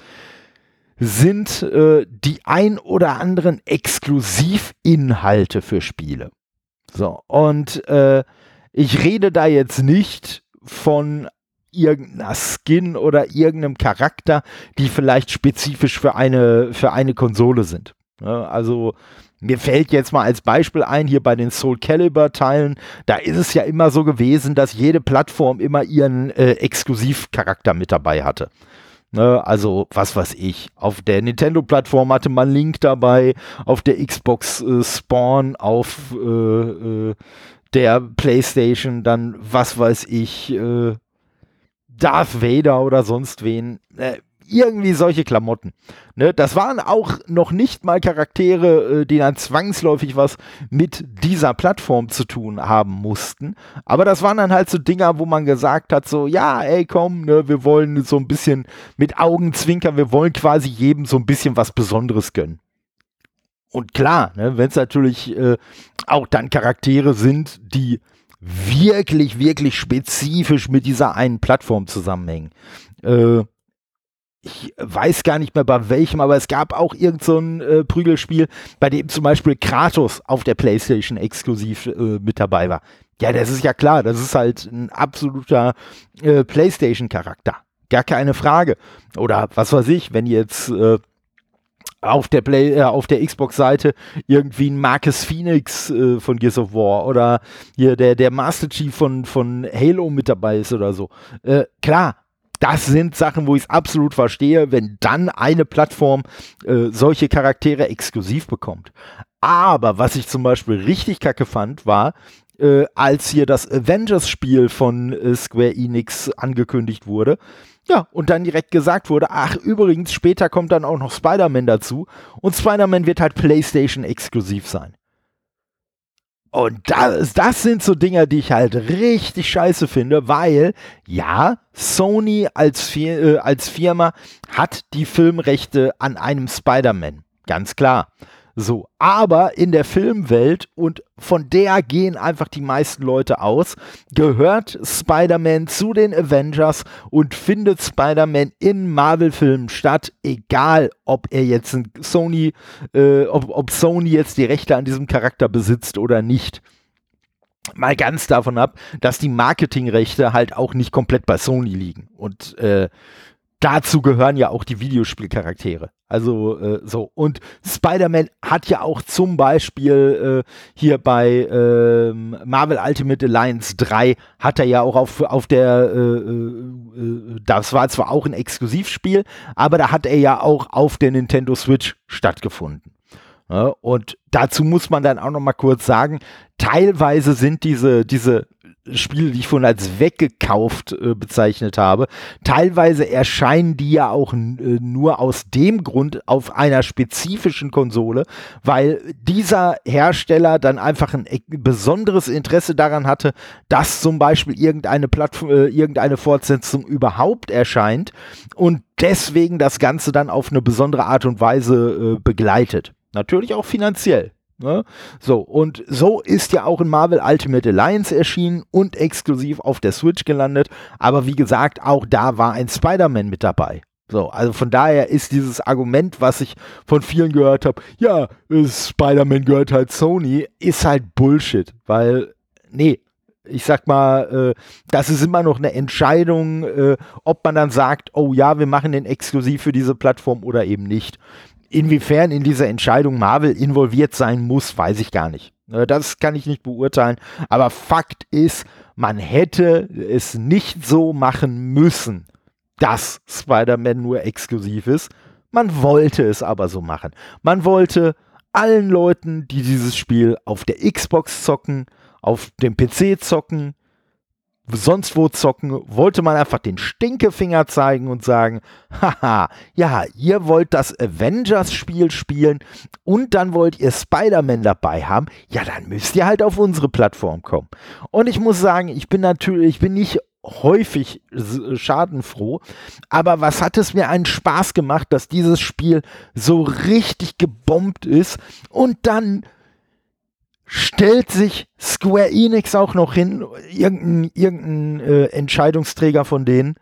sind äh, die ein oder anderen Exklusivinhalte für Spiele. So, und äh, ich rede da jetzt nicht von irgendeiner Skin oder irgendeinem Charakter, die vielleicht spezifisch für eine, für eine Konsole sind. Also mir fällt jetzt mal als Beispiel ein, hier bei den Soul Calibur Teilen, da ist es ja immer so gewesen, dass jede Plattform immer ihren äh, Exklusivcharakter mit dabei hatte. Ne, also, was weiß ich, auf der Nintendo-Plattform hatte man Link dabei, auf der Xbox äh, Spawn, auf äh, äh, der PlayStation dann, was weiß ich, äh, Darth Vader oder sonst wen. Äh, irgendwie solche Klamotten. Ne, das waren auch noch nicht mal Charaktere, äh, die dann zwangsläufig was mit dieser Plattform zu tun haben mussten. Aber das waren dann halt so Dinger, wo man gesagt hat, so, ja, ey, komm, ne, wir wollen so ein bisschen mit Augenzwinkern, wir wollen quasi jedem so ein bisschen was Besonderes gönnen. Und klar, ne, wenn es natürlich äh, auch dann Charaktere sind, die wirklich, wirklich spezifisch mit dieser einen Plattform zusammenhängen. Äh, ich weiß gar nicht mehr bei welchem, aber es gab auch irgend so ein äh, Prügelspiel, bei dem zum Beispiel Kratos auf der PlayStation exklusiv äh, mit dabei war. Ja, das ist ja klar, das ist halt ein absoluter äh, PlayStation-Charakter. Gar keine Frage. Oder was weiß ich, wenn jetzt äh, auf der Play, äh, auf der Xbox-Seite irgendwie ein Marcus Phoenix äh, von Gears of War oder hier der, der Master Chief von, von Halo mit dabei ist oder so. Äh, klar, das sind Sachen, wo ich es absolut verstehe, wenn dann eine Plattform äh, solche Charaktere exklusiv bekommt. Aber was ich zum Beispiel richtig kacke fand, war, äh, als hier das Avengers-Spiel von äh, Square Enix angekündigt wurde. Ja, und dann direkt gesagt wurde, ach übrigens, später kommt dann auch noch Spider-Man dazu und Spider-Man wird halt PlayStation exklusiv sein. Und das, das sind so Dinger, die ich halt richtig scheiße finde, weil ja, Sony als, äh, als Firma hat die Filmrechte an einem Spider-Man. Ganz klar. So, aber in der Filmwelt, und von der gehen einfach die meisten Leute aus, gehört Spider-Man zu den Avengers und findet Spider-Man in Marvel-Filmen statt, egal ob er jetzt ein Sony, äh, ob, ob Sony jetzt die Rechte an diesem Charakter besitzt oder nicht. Mal ganz davon ab, dass die Marketingrechte halt auch nicht komplett bei Sony liegen. Und äh, dazu gehören ja auch die Videospielcharaktere. Also äh, so. Und Spider-Man hat ja auch zum Beispiel äh, hier bei äh, Marvel Ultimate Alliance 3 hat er ja auch auf, auf der, äh, äh, äh, das war zwar auch ein Exklusivspiel, aber da hat er ja auch auf der Nintendo Switch stattgefunden. Ja, und dazu muss man dann auch noch mal kurz sagen, teilweise sind diese, diese Spiele, die ich vorhin als weggekauft äh, bezeichnet habe, teilweise erscheinen die ja auch äh, nur aus dem Grund auf einer spezifischen Konsole, weil dieser Hersteller dann einfach ein e besonderes Interesse daran hatte, dass zum Beispiel irgendeine äh, irgendeine Fortsetzung überhaupt erscheint und deswegen das Ganze dann auf eine besondere Art und Weise äh, begleitet. Natürlich auch finanziell. Ne? So, und so ist ja auch in Marvel Ultimate Alliance erschienen und exklusiv auf der Switch gelandet. Aber wie gesagt, auch da war ein Spider-Man mit dabei. So, also von daher ist dieses Argument, was ich von vielen gehört habe, ja, Spider-Man gehört halt Sony, ist halt Bullshit, weil, nee, ich sag mal, äh, das ist immer noch eine Entscheidung, äh, ob man dann sagt, oh ja, wir machen den exklusiv für diese Plattform oder eben nicht. Inwiefern in dieser Entscheidung Marvel involviert sein muss, weiß ich gar nicht. Ne, das kann ich nicht beurteilen. Aber Fakt ist, man hätte es nicht so machen müssen, dass Spider-Man nur exklusiv ist. Man wollte es aber so machen. Man wollte allen Leuten, die dieses Spiel auf der Xbox zocken, auf dem PC zocken, sonst wo zocken, wollte man einfach den Stinkefinger zeigen und sagen, haha, ja, ihr wollt das Avengers-Spiel spielen und dann wollt ihr Spider-Man dabei haben, ja, dann müsst ihr halt auf unsere Plattform kommen. Und ich muss sagen, ich bin natürlich, ich bin nicht häufig schadenfroh. Aber was hat es mir einen Spaß gemacht, dass dieses Spiel so richtig gebombt ist und dann stellt sich Square Enix auch noch hin, irgendein, irgendein äh, Entscheidungsträger von denen,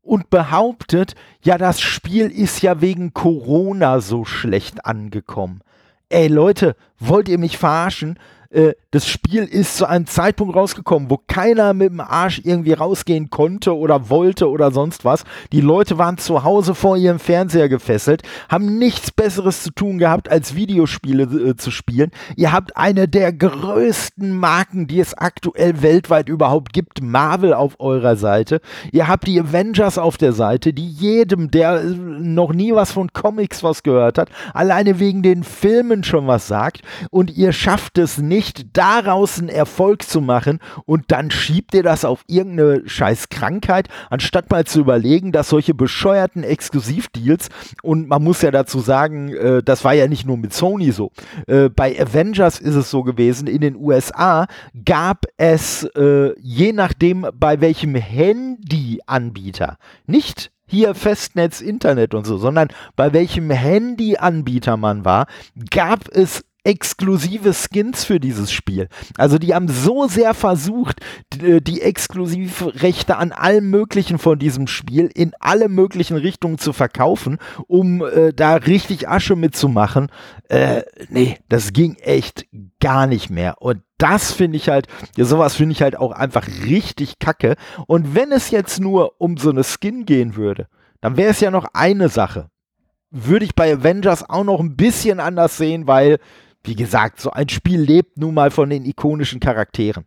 und behauptet, ja, das Spiel ist ja wegen Corona so schlecht angekommen. Ey Leute, wollt ihr mich verarschen? Äh, das Spiel ist zu einem Zeitpunkt rausgekommen, wo keiner mit dem Arsch irgendwie rausgehen konnte oder wollte oder sonst was. Die Leute waren zu Hause vor ihrem Fernseher gefesselt, haben nichts Besseres zu tun gehabt, als Videospiele äh, zu spielen. Ihr habt eine der größten Marken, die es aktuell weltweit überhaupt gibt, Marvel auf eurer Seite. Ihr habt die Avengers auf der Seite, die jedem, der äh, noch nie was von Comics was gehört hat, alleine wegen den Filmen schon was sagt. Und ihr schafft es nicht, daraus einen Erfolg zu machen und dann schiebt ihr das auf irgendeine scheiß Krankheit, anstatt mal zu überlegen, dass solche bescheuerten Exklusivdeals und man muss ja dazu sagen, äh, das war ja nicht nur mit Sony so. Äh, bei Avengers ist es so gewesen, in den USA gab es äh, je nachdem bei welchem Handyanbieter, nicht hier Festnetz, Internet und so, sondern bei welchem Handyanbieter man war, gab es exklusive Skins für dieses Spiel. Also die haben so sehr versucht, die, äh, die Exklusivrechte an allem Möglichen von diesem Spiel in alle möglichen Richtungen zu verkaufen, um äh, da richtig Asche mitzumachen. Äh, nee, das ging echt gar nicht mehr. Und das finde ich halt, ja, sowas finde ich halt auch einfach richtig kacke. Und wenn es jetzt nur um so eine Skin gehen würde, dann wäre es ja noch eine Sache. Würde ich bei Avengers auch noch ein bisschen anders sehen, weil wie gesagt, so ein Spiel lebt nun mal von den ikonischen Charakteren.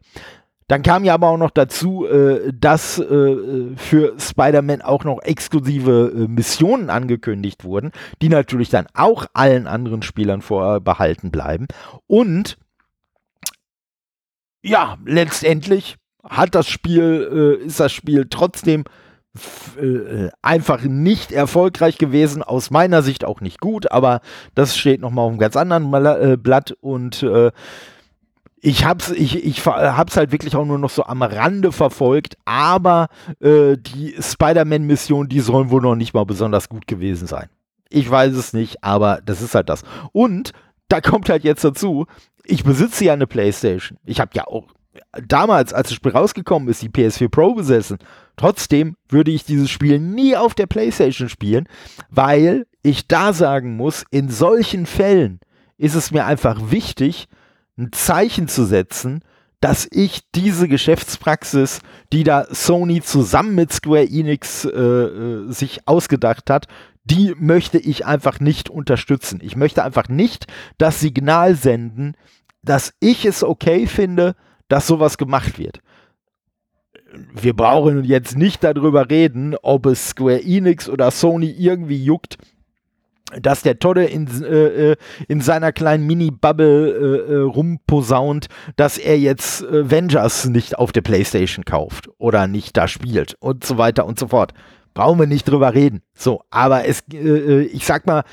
Dann kam ja aber auch noch dazu, äh, dass äh, für Spider-Man auch noch exklusive äh, Missionen angekündigt wurden, die natürlich dann auch allen anderen Spielern vorbehalten bleiben. Und ja, letztendlich hat das Spiel, äh, ist das Spiel trotzdem äh, einfach nicht erfolgreich gewesen, aus meiner Sicht auch nicht gut, aber das steht nochmal auf einem ganz anderen äh, Blatt und äh, ich hab's, ich, ich hab's halt wirklich auch nur noch so am Rande verfolgt, aber äh, die Spider-Man-Mission, die sollen wohl noch nicht mal besonders gut gewesen sein. Ich weiß es nicht, aber das ist halt das. Und da kommt halt jetzt dazu, ich besitze ja eine Playstation. Ich habe ja auch damals, als das Spiel rausgekommen ist, die PS4 Pro besessen. Trotzdem würde ich dieses Spiel nie auf der PlayStation spielen, weil ich da sagen muss, in solchen Fällen ist es mir einfach wichtig, ein Zeichen zu setzen, dass ich diese Geschäftspraxis, die da Sony zusammen mit Square Enix äh, äh, sich ausgedacht hat, die möchte ich einfach nicht unterstützen. Ich möchte einfach nicht das Signal senden, dass ich es okay finde, dass sowas gemacht wird. Wir brauchen jetzt nicht darüber reden, ob es Square Enix oder Sony irgendwie juckt, dass der Todde in, äh, äh, in seiner kleinen Mini-Bubble äh, äh, rumposaunt, dass er jetzt Avengers nicht auf der Playstation kauft oder nicht da spielt und so weiter und so fort. Brauchen wir nicht drüber reden. So, aber es, äh, äh ich sag mal,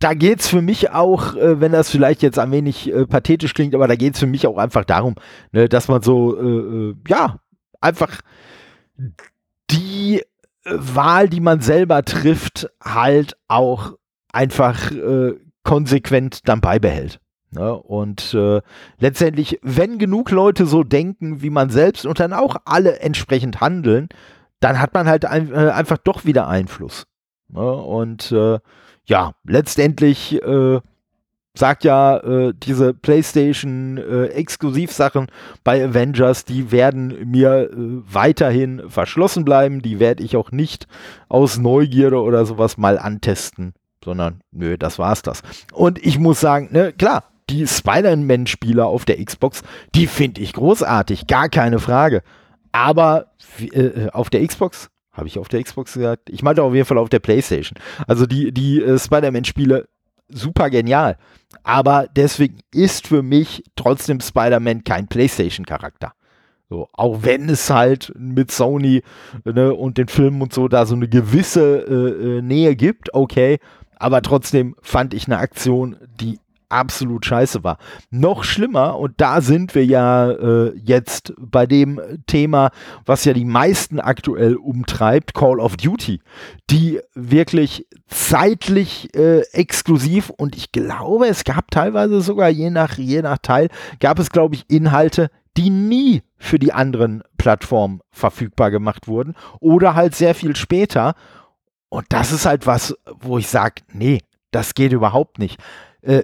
da geht es für mich auch, äh, wenn das vielleicht jetzt ein wenig äh, pathetisch klingt, aber da geht es für mich auch einfach darum, ne, dass man so, äh, äh ja, einfach die äh, Wahl, die man selber trifft, halt auch einfach äh, konsequent dann beibehält. Ne? Und letztendlich, wenn genug Leute so denken wie man selbst und dann auch alle entsprechend handeln, dann hat man halt ein, einfach doch wieder Einfluss. Ne? Und ja, letztendlich äh, sagt ja äh, diese PlayStation äh, Exklusivsachen bei Avengers, die werden mir äh, weiterhin verschlossen bleiben. Die werde ich auch nicht aus Neugierde oder sowas mal antesten, sondern nö, das war's das. Und ich muss sagen, ne, klar, die Spider-Man-Spieler auf der Xbox, die finde ich großartig, gar keine Frage. Aber äh, auf der Xbox habe ich auf der Xbox gesagt? Ich meinte auf jeden Fall auf der PlayStation. Also die, die äh, Spider-Man-Spiele super genial. Aber deswegen ist für mich trotzdem Spider-Man kein PlayStation-Charakter. So, auch wenn es halt mit Sony ne, und den Filmen und so da so eine gewisse äh, äh Nähe gibt, okay. Aber trotzdem fand ich eine Aktion, die absolut scheiße war. Noch schlimmer, und da sind wir ja äh, jetzt bei dem Thema, was ja die meisten aktuell umtreibt, Call of Duty, die wirklich zeitlich äh, exklusiv und ich glaube, es gab teilweise sogar je nach, je nach Teil, gab es, glaube ich, Inhalte, die nie für die anderen Plattformen verfügbar gemacht wurden oder halt sehr viel später. Und das ist halt was, wo ich sage, nee, das geht überhaupt nicht. Äh,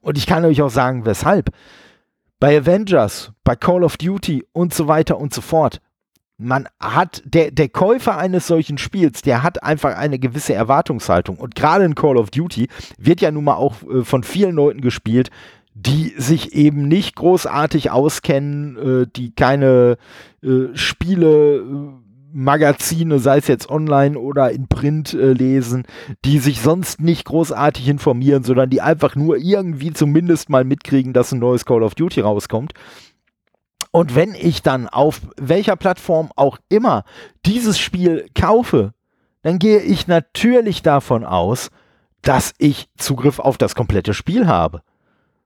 Und ich kann euch auch sagen, weshalb. Bei Avengers, bei Call of Duty und so weiter und so fort. Man hat, der, der Käufer eines solchen Spiels, der hat einfach eine gewisse Erwartungshaltung. Und gerade in Call of Duty wird ja nun mal auch äh, von vielen Leuten gespielt, die sich eben nicht großartig auskennen, äh, die keine äh, Spiele äh, Magazine, sei es jetzt online oder in Print äh, lesen, die sich sonst nicht großartig informieren, sondern die einfach nur irgendwie zumindest mal mitkriegen, dass ein neues Call of Duty rauskommt. Und wenn ich dann auf welcher Plattform auch immer dieses Spiel kaufe, dann gehe ich natürlich davon aus, dass ich Zugriff auf das komplette Spiel habe.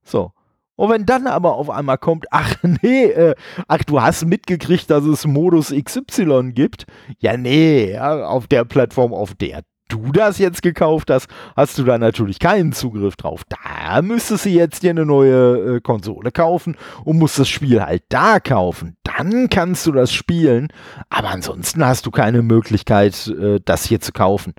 So. Und wenn dann aber auf einmal kommt, ach nee, äh, ach du hast mitgekriegt, dass es Modus XY gibt. Ja, nee, ja, auf der Plattform, auf der du das jetzt gekauft hast, hast du da natürlich keinen Zugriff drauf. Da müsstest du jetzt dir eine neue äh, Konsole kaufen und musst das Spiel halt da kaufen. Dann kannst du das spielen, aber ansonsten hast du keine Möglichkeit, äh, das hier zu kaufen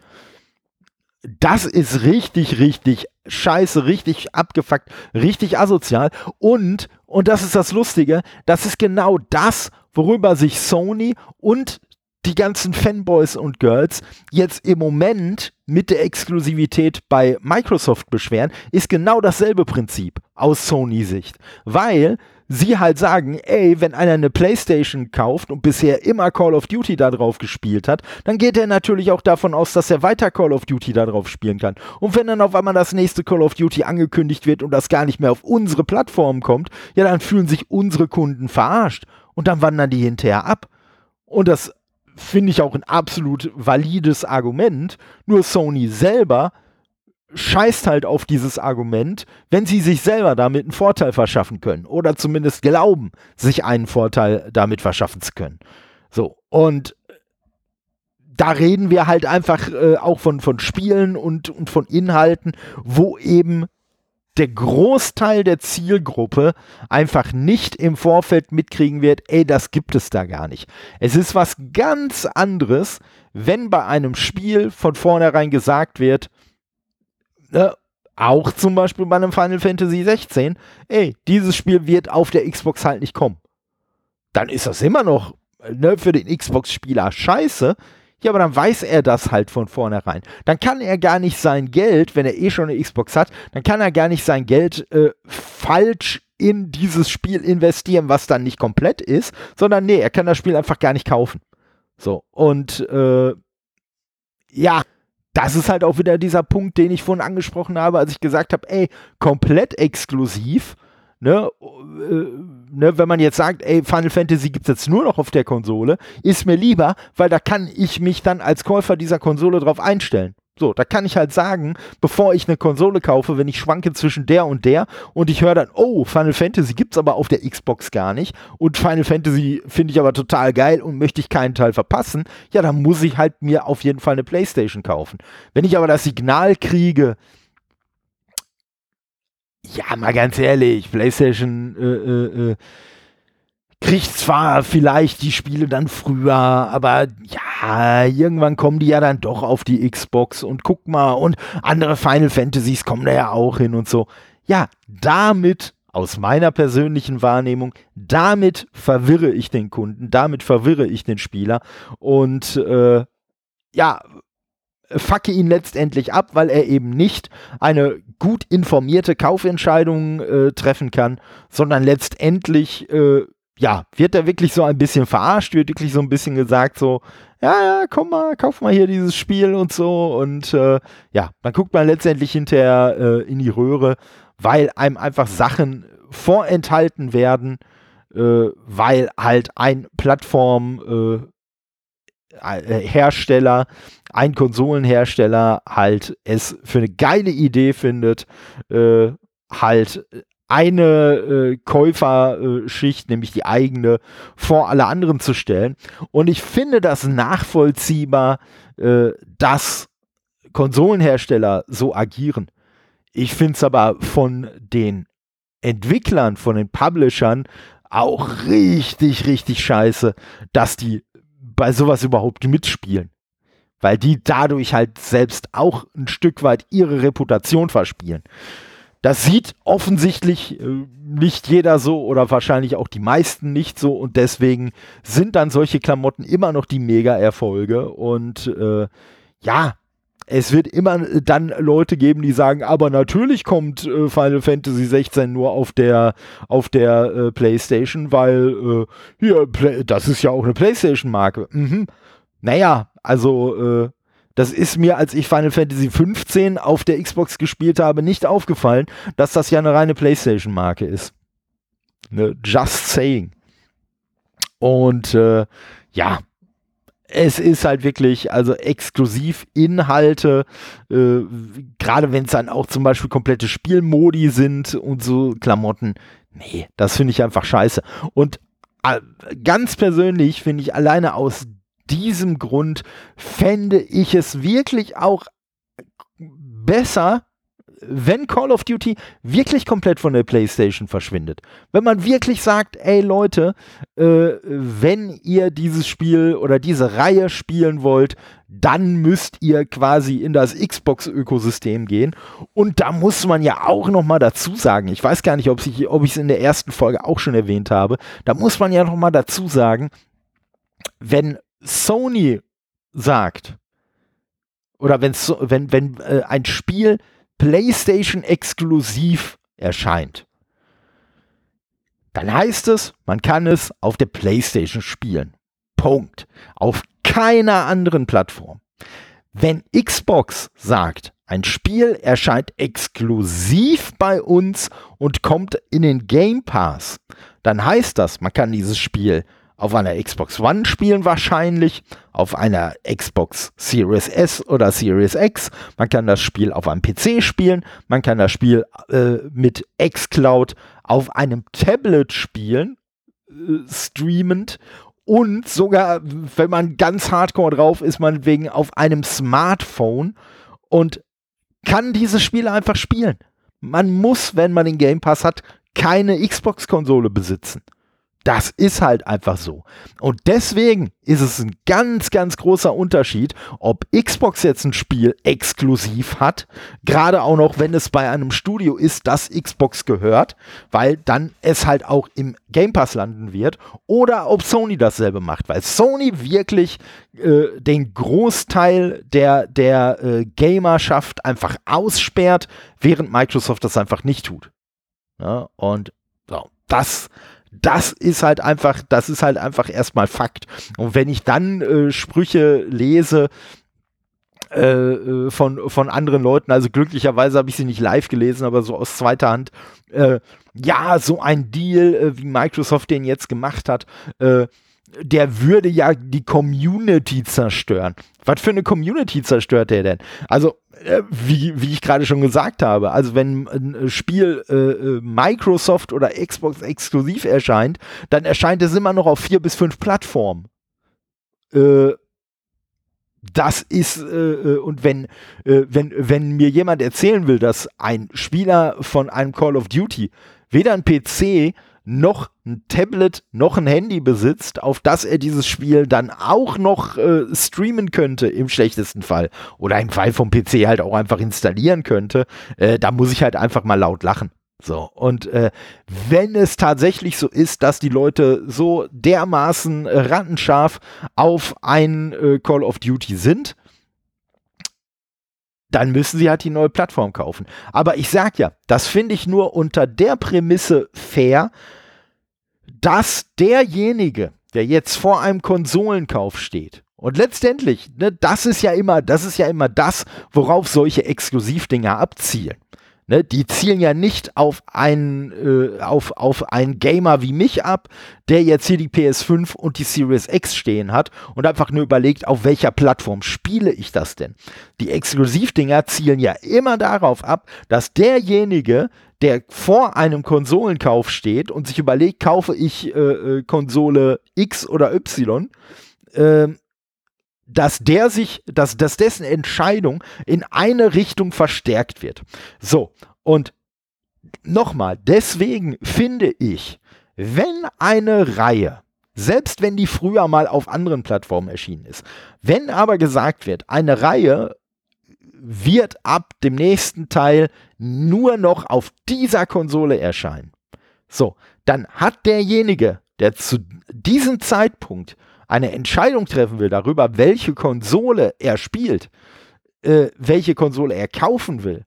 das ist richtig, richtig scheiße, richtig abgefuckt, richtig asozial. Und, und das ist das Lustige, das ist genau das, worüber sich Sony und die ganzen Fanboys und Girls jetzt im Moment mit der Exklusivität bei Microsoft beschweren, ist genau dasselbe Prinzip aus Sony-Sicht. Weil sie halt sagen, ey, wenn einer eine Playstation kauft und bisher immer Call of Duty da drauf gespielt hat, dann geht er natürlich auch davon aus, dass er weiter Call of Duty da drauf spielen kann. Und wenn dann auf einmal das nächste Call of Duty angekündigt wird und das gar nicht mehr auf unsere Plattform kommt, ja, dann fühlen sich unsere Kunden verarscht und dann wandern die hinterher ab. Und das finde ich auch ein absolut valides Argument. Nur Sony selber scheißt halt auf dieses Argument, wenn sie sich selber damit einen Vorteil verschaffen können oder zumindest glauben, sich einen Vorteil damit verschaffen zu können. So, und da reden wir halt einfach äh, auch von, von Spielen und, und von Inhalten, wo eben der Großteil der Zielgruppe einfach nicht im Vorfeld mitkriegen wird, ey, das gibt es da gar nicht. Es ist was ganz anderes, wenn bei einem Spiel von vornherein gesagt wird, ne, auch zum Beispiel bei einem Final Fantasy 16, ey, dieses Spiel wird auf der Xbox halt nicht kommen. Dann ist das immer noch ne, für den Xbox-Spieler scheiße. Ja, aber dann weiß er das halt von vornherein. Dann kann er gar nicht sein Geld, wenn er eh schon eine Xbox hat, dann kann er gar nicht sein Geld äh, falsch in dieses Spiel investieren, was dann nicht komplett ist, sondern nee, er kann das Spiel einfach gar nicht kaufen. So, und äh, ja, das ist halt auch wieder dieser Punkt, den ich vorhin angesprochen habe, als ich gesagt habe, ey, komplett exklusiv. Ne, äh, ne, wenn man jetzt sagt, ey, Final Fantasy gibt es jetzt nur noch auf der Konsole, ist mir lieber, weil da kann ich mich dann als Käufer dieser Konsole drauf einstellen. So, da kann ich halt sagen, bevor ich eine Konsole kaufe, wenn ich schwanke zwischen der und der und ich höre dann, oh, Final Fantasy gibt es aber auf der Xbox gar nicht und Final Fantasy finde ich aber total geil und möchte ich keinen Teil verpassen, ja, dann muss ich halt mir auf jeden Fall eine Playstation kaufen. Wenn ich aber das Signal kriege, ja, mal ganz ehrlich, Playstation, äh, äh, äh kriegt zwar vielleicht die Spiele dann früher, aber ja, irgendwann kommen die ja dann doch auf die Xbox und guck mal, und andere Final Fantasies kommen da ja auch hin und so. Ja, damit, aus meiner persönlichen Wahrnehmung, damit verwirre ich den Kunden, damit verwirre ich den Spieler und äh, ja, facke ihn letztendlich ab, weil er eben nicht eine gut informierte Kaufentscheidung äh, treffen kann, sondern letztendlich äh, ja, wird er wirklich so ein bisschen verarscht, wird wirklich so ein bisschen gesagt, so, ja, ja, komm mal, kauf mal hier dieses Spiel und so. Und äh, ja, dann guckt man letztendlich hinterher äh, in die Röhre, weil einem einfach Sachen vorenthalten werden, äh, weil halt ein Plattformhersteller, äh, ein Konsolenhersteller halt es für eine geile Idee findet, äh, halt eine äh, Käuferschicht, nämlich die eigene, vor alle anderen zu stellen. Und ich finde das nachvollziehbar, äh, dass Konsolenhersteller so agieren. Ich finde es aber von den Entwicklern, von den Publishern auch richtig, richtig scheiße, dass die bei sowas überhaupt mitspielen. Weil die dadurch halt selbst auch ein Stück weit ihre Reputation verspielen. Das sieht offensichtlich äh, nicht jeder so oder wahrscheinlich auch die meisten nicht so und deswegen sind dann solche Klamotten immer noch die Mega-Erfolge und äh, ja, es wird immer dann Leute geben, die sagen, aber natürlich kommt äh, Final Fantasy 16 nur auf der auf der äh, PlayStation, weil äh, hier das ist ja auch eine PlayStation Marke. Mhm. Naja, also äh, das ist mir, als ich Final Fantasy 15 auf der Xbox gespielt habe, nicht aufgefallen, dass das ja eine reine PlayStation Marke ist. Ne? Just saying. Und äh, ja, es ist halt wirklich, also exklusiv Inhalte, äh, gerade wenn es dann auch zum Beispiel komplette Spielmodi sind und so Klamotten. Nee, das finde ich einfach scheiße. Und äh, ganz persönlich finde ich alleine aus diesem Grund fände ich es wirklich auch besser, wenn Call of Duty wirklich komplett von der PlayStation verschwindet. Wenn man wirklich sagt, ey Leute, äh, wenn ihr dieses Spiel oder diese Reihe spielen wollt, dann müsst ihr quasi in das Xbox-Ökosystem gehen. Und da muss man ja auch noch mal dazu sagen, ich weiß gar nicht, ob ich es in der ersten Folge auch schon erwähnt habe, da muss man ja noch mal dazu sagen, wenn Sony sagt, oder wenn's, wenn, wenn äh, ein Spiel PlayStation exklusiv erscheint, dann heißt es, man kann es auf der PlayStation spielen. Punkt. Auf keiner anderen Plattform. Wenn Xbox sagt, ein Spiel erscheint exklusiv bei uns und kommt in den Game Pass, dann heißt das, man kann dieses Spiel auf einer Xbox One spielen wahrscheinlich, auf einer Xbox Series S oder Series X. Man kann das Spiel auf einem PC spielen, man kann das Spiel äh, mit xCloud auf einem Tablet spielen, äh, streamend und sogar, wenn man ganz hardcore drauf ist, man wegen auf einem Smartphone und kann dieses Spiel einfach spielen. Man muss, wenn man den Game Pass hat, keine Xbox-Konsole besitzen. Das ist halt einfach so. Und deswegen ist es ein ganz, ganz großer Unterschied, ob Xbox jetzt ein Spiel exklusiv hat, gerade auch noch, wenn es bei einem Studio ist, das Xbox gehört, weil dann es halt auch im Game Pass landen wird, oder ob Sony dasselbe macht, weil Sony wirklich äh, den Großteil der, der äh, Gamerschaft einfach aussperrt, während Microsoft das einfach nicht tut. Ja, und so, das das ist halt einfach, das ist halt einfach erstmal Fakt. Und wenn ich dann äh, Sprüche lese, äh, äh, von, von anderen Leuten. Also glücklicherweise habe ich sie nicht live gelesen, aber so aus zweiter Hand. Äh, ja, so ein Deal, äh, wie Microsoft den jetzt gemacht hat, äh, der würde ja die Community zerstören. Was für eine Community zerstört der denn? Also, äh, wie, wie ich gerade schon gesagt habe, also wenn ein Spiel äh, äh, Microsoft oder Xbox exklusiv erscheint, dann erscheint es immer noch auf vier bis fünf Plattformen. Äh, das ist, äh, äh, und wenn, wenn, wenn mir jemand erzählen will, dass ein Spieler von einem Call of Duty weder ein PC noch ein Tablet, noch ein Handy besitzt, auf das er dieses Spiel dann auch noch äh, streamen könnte, im schlechtesten Fall. Oder im Fall vom PC halt auch einfach installieren könnte, äh, da muss ich halt einfach mal laut lachen. So, und äh, wenn es tatsächlich so ist, dass die Leute so dermaßen äh, rattenscharf auf ein äh, Call of Duty sind, dann müssen sie halt die neue Plattform kaufen. Aber ich sag ja, das finde ich nur unter der Prämisse fair, dass derjenige, der jetzt vor einem Konsolenkauf steht, und letztendlich, ne, das ist ja immer, das ist ja immer das, worauf solche Exklusivdinger abzielen. Ne, die zielen ja nicht auf einen, äh, auf, auf einen Gamer wie mich ab, der jetzt hier die PS5 und die Series X stehen hat und einfach nur überlegt, auf welcher Plattform spiele ich das denn. Die Exklusivdinger zielen ja immer darauf ab, dass derjenige, der vor einem Konsolenkauf steht und sich überlegt, kaufe ich äh, äh, Konsole X oder Y, äh, dass der sich, dass, dass dessen Entscheidung in eine Richtung verstärkt wird. So, und nochmal, deswegen finde ich, wenn eine Reihe, selbst wenn die früher mal auf anderen Plattformen erschienen ist, wenn aber gesagt wird, eine Reihe wird ab dem nächsten Teil nur noch auf dieser Konsole erscheinen. So, dann hat derjenige, der zu diesem Zeitpunkt eine Entscheidung treffen will darüber, welche Konsole er spielt, äh, welche Konsole er kaufen will,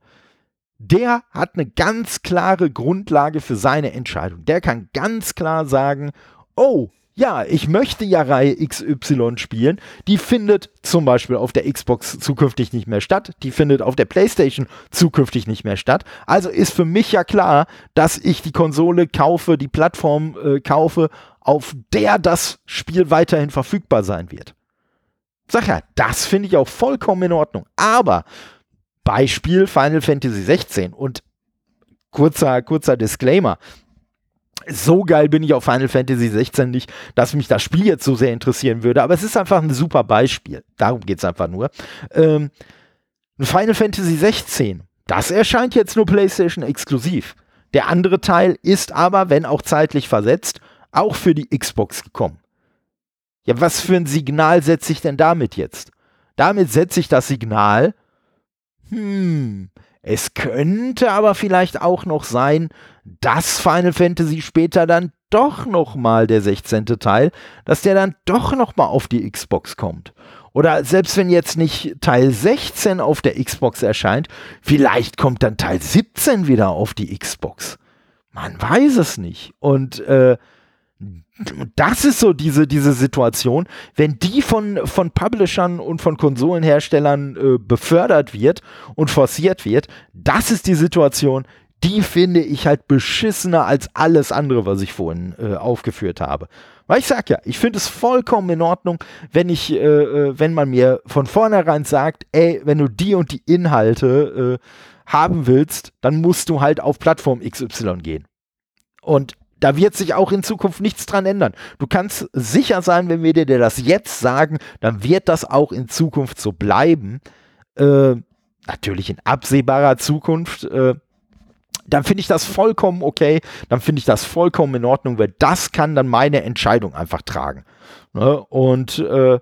der hat eine ganz klare Grundlage für seine Entscheidung. Der kann ganz klar sagen, oh, ja, ich möchte ja Reihe XY spielen. Die findet zum Beispiel auf der Xbox zukünftig nicht mehr statt. Die findet auf der PlayStation zukünftig nicht mehr statt. Also ist für mich ja klar, dass ich die Konsole kaufe, die Plattform äh, kaufe, auf der das Spiel weiterhin verfügbar sein wird. Sag ja, das finde ich auch vollkommen in Ordnung. Aber Beispiel Final Fantasy 16 und kurzer, kurzer Disclaimer so geil bin ich auf Final Fantasy 16 nicht, dass mich das Spiel jetzt so sehr interessieren würde, aber es ist einfach ein super Beispiel. Darum geht es einfach nur. Ähm, Final Fantasy 16, das erscheint jetzt nur PlayStation exklusiv. Der andere Teil ist aber, wenn auch zeitlich versetzt, auch für die Xbox gekommen. Ja, was für ein Signal setze ich denn damit jetzt? Damit setze ich das Signal, hm, es könnte aber vielleicht auch noch sein, dass Final Fantasy später dann doch noch mal der 16. Teil, dass der dann doch noch mal auf die Xbox kommt. Oder selbst wenn jetzt nicht Teil 16 auf der Xbox erscheint, vielleicht kommt dann Teil 17 wieder auf die Xbox. Man weiß es nicht. Und äh, das ist so diese, diese Situation, wenn die von, von Publishern und von Konsolenherstellern äh, befördert wird und forciert wird, das ist die Situation, die finde ich halt beschissener als alles andere, was ich vorhin äh, aufgeführt habe. Weil ich sag ja, ich finde es vollkommen in Ordnung, wenn ich, äh, äh wenn man mir von vornherein sagt, ey, wenn du die und die Inhalte äh, haben willst, dann musst du halt auf Plattform XY gehen. Und da wird sich auch in Zukunft nichts dran ändern. Du kannst sicher sein, wenn wir dir das jetzt sagen, dann wird das auch in Zukunft so bleiben. Äh, natürlich in absehbarer Zukunft. Äh, dann finde ich das vollkommen okay. Dann finde ich das vollkommen in Ordnung, weil das kann dann meine Entscheidung einfach tragen. Ne? Und äh,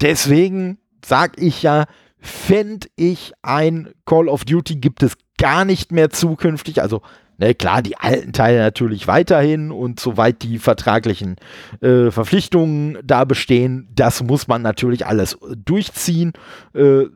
deswegen sage ich ja, fände ich ein Call of Duty gibt es gar nicht mehr zukünftig. Also Ne, klar, die alten Teile natürlich weiterhin und soweit die vertraglichen äh, Verpflichtungen da bestehen, das muss man natürlich alles durchziehen. Äh,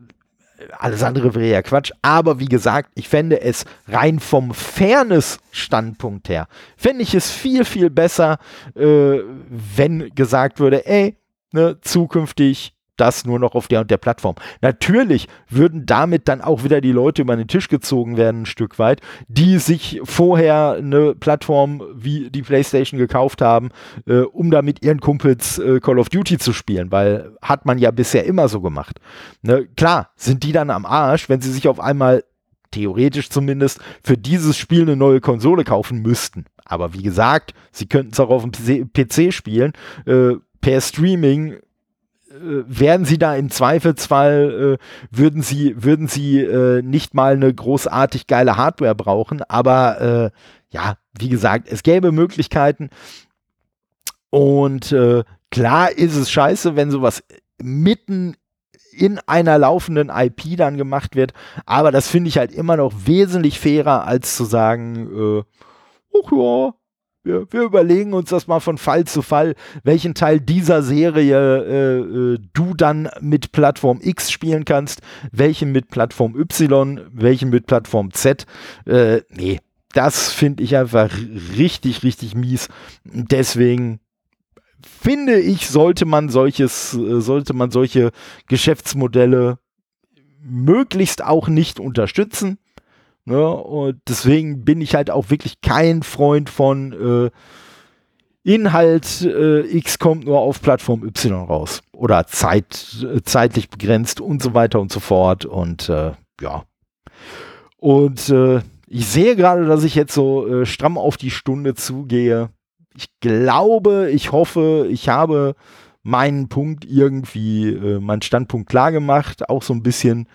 alles andere wäre ja Quatsch. Aber wie gesagt, ich fände es rein vom Fairness-Standpunkt her, fände ich es viel, viel besser, äh, wenn gesagt würde, ey, ne, zukünftig das nur noch auf der und der Plattform. Natürlich würden damit dann auch wieder die Leute über den Tisch gezogen werden, ein Stück weit, die sich vorher eine Plattform wie die PlayStation gekauft haben, äh, um da mit ihren Kumpels äh, Call of Duty zu spielen, weil hat man ja bisher immer so gemacht. Ne? Klar, sind die dann am Arsch, wenn sie sich auf einmal theoretisch zumindest, für dieses Spiel eine neue Konsole kaufen müssten. Aber wie gesagt, sie könnten es auch auf dem PC spielen. Äh, per Streaming äh, werden sie da im Zweifelsfall, äh, würden sie, würden sie äh, nicht mal eine großartig geile Hardware brauchen, aber äh, ja, wie gesagt, es gäbe Möglichkeiten. Und äh, klar ist es scheiße, wenn sowas mitten in einer laufenden IP dann gemacht wird, aber das finde ich halt immer noch wesentlich fairer, als zu sagen, äh, ach ja, wir, wir, überlegen uns das mal von Fall zu Fall, welchen Teil dieser Serie äh, äh, du dann mit Plattform X spielen kannst, welchen mit Plattform Y, welchen mit Plattform Z. Äh, nee, das finde ich einfach richtig, richtig mies. Deswegen finde ich, sollte man solches, äh, sollte man solche Geschäftsmodelle möglichst auch nicht unterstützen. Ne? Und deswegen bin ich halt auch wirklich kein Freund von äh, Inhalt äh, X kommt nur auf Plattform Y raus. Oder Zeit, äh, zeitlich begrenzt und so weiter und so fort. Und äh, ja. Und äh, ich sehe gerade, dass ich jetzt so äh, stramm auf die Stunde zugehe. Ich glaube, ich hoffe, ich habe meinen Punkt irgendwie, meinen Standpunkt klar gemacht. Auch so ein bisschen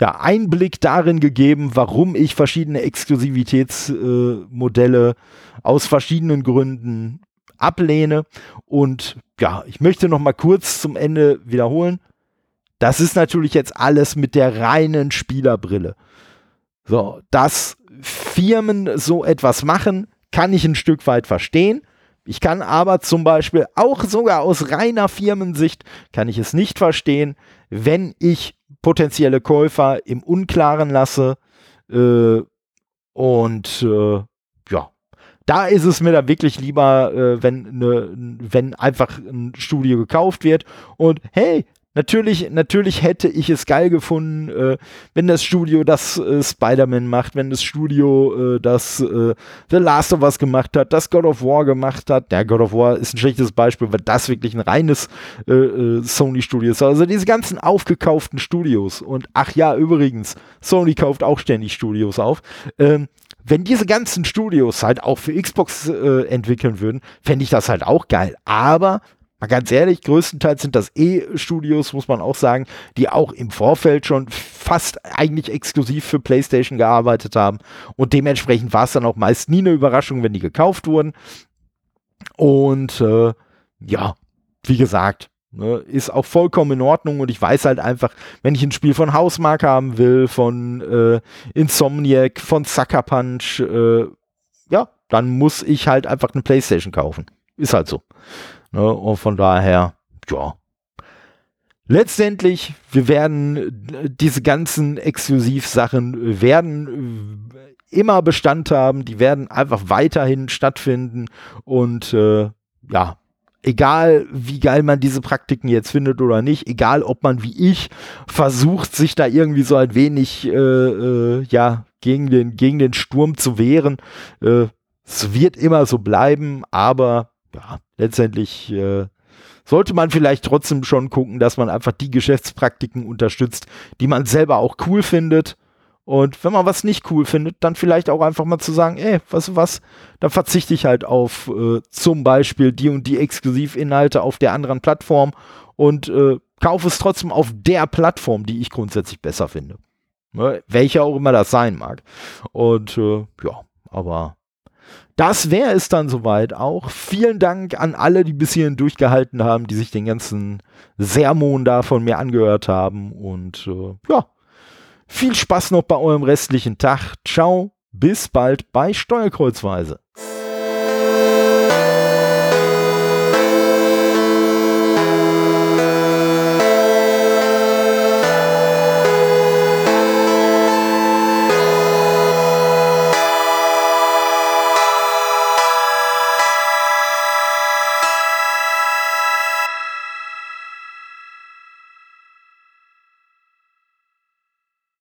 ja, Einblick darin gegeben, warum ich verschiedene Exklusivitätsmodelle äh, aus verschiedenen Gründen ablehne. Und ja, ich möchte noch mal kurz zum Ende wiederholen. Das ist natürlich jetzt alles mit der reinen Spielerbrille. So, dass Firmen so etwas machen, kann ich ein Stück weit verstehen. Ich kann aber zum Beispiel auch sogar aus reiner Firmensicht kann ich es nicht verstehen, wenn ich potenzielle Käufer im Unklaren lasse äh, und äh, ja, da ist es mir dann wirklich lieber, äh, wenn, ne, wenn einfach ein Studio gekauft wird und hey, Natürlich, natürlich hätte ich es geil gefunden, äh, wenn das Studio das äh, Spider-Man macht, wenn das Studio äh, das äh, The Last of Us gemacht hat, das God of War gemacht hat. Der God of War ist ein schlechtes Beispiel, weil das wirklich ein reines äh, äh, Sony-Studio ist. Also diese ganzen aufgekauften Studios. Und ach ja, übrigens, Sony kauft auch ständig Studios auf. Ähm, wenn diese ganzen Studios halt auch für Xbox entwickeln würden, fände ich das halt auch geil. Aber mal ganz ehrlich, größtenteils sind das E-Studios, muss man auch sagen, die auch im Vorfeld schon fast eigentlich exklusiv für PlayStation gearbeitet haben. Und dementsprechend war es dann auch meist nie eine Überraschung, wenn die gekauft wurden. Und äh, ja, wie gesagt, ne, ist auch vollkommen in Ordnung. Und ich weiß halt einfach, wenn ich ein Spiel von Hausmark haben will, von äh, Insomniac, von Sucker Punch, äh, ja, dann muss ich halt einfach eine PlayStation kaufen. Ist halt so. Ne? Und von daher, ja. Letztendlich, wir werden diese ganzen Exklusivsachen werden immer Bestand haben, die werden einfach weiterhin stattfinden und äh, ja, egal wie geil man diese Praktiken jetzt findet oder nicht, egal ob man wie ich versucht, sich da irgendwie so ein wenig äh, äh, ja gegen den gegen den Sturm zu wehren, äh, es wird immer so bleiben, aber ja, letztendlich äh, sollte man vielleicht trotzdem schon gucken, dass man einfach die Geschäftspraktiken unterstützt, die man selber auch cool findet. Und wenn man was nicht cool findet, dann vielleicht auch einfach mal zu sagen, ey, weißt du was, dann verzichte ich halt auf äh, zum Beispiel die und die Exklusivinhalte auf der anderen Plattform und äh, kaufe es trotzdem auf der Plattform, die ich grundsätzlich besser finde. Ne? Welcher auch immer das sein mag. Und äh, ja, aber das wäre es dann soweit auch. Vielen Dank an alle, die bis hierhin durchgehalten haben, die sich den ganzen Sermon da von mir angehört haben. Und äh, ja, viel Spaß noch bei eurem restlichen Tag. Ciao, bis bald bei Steuerkreuzweise.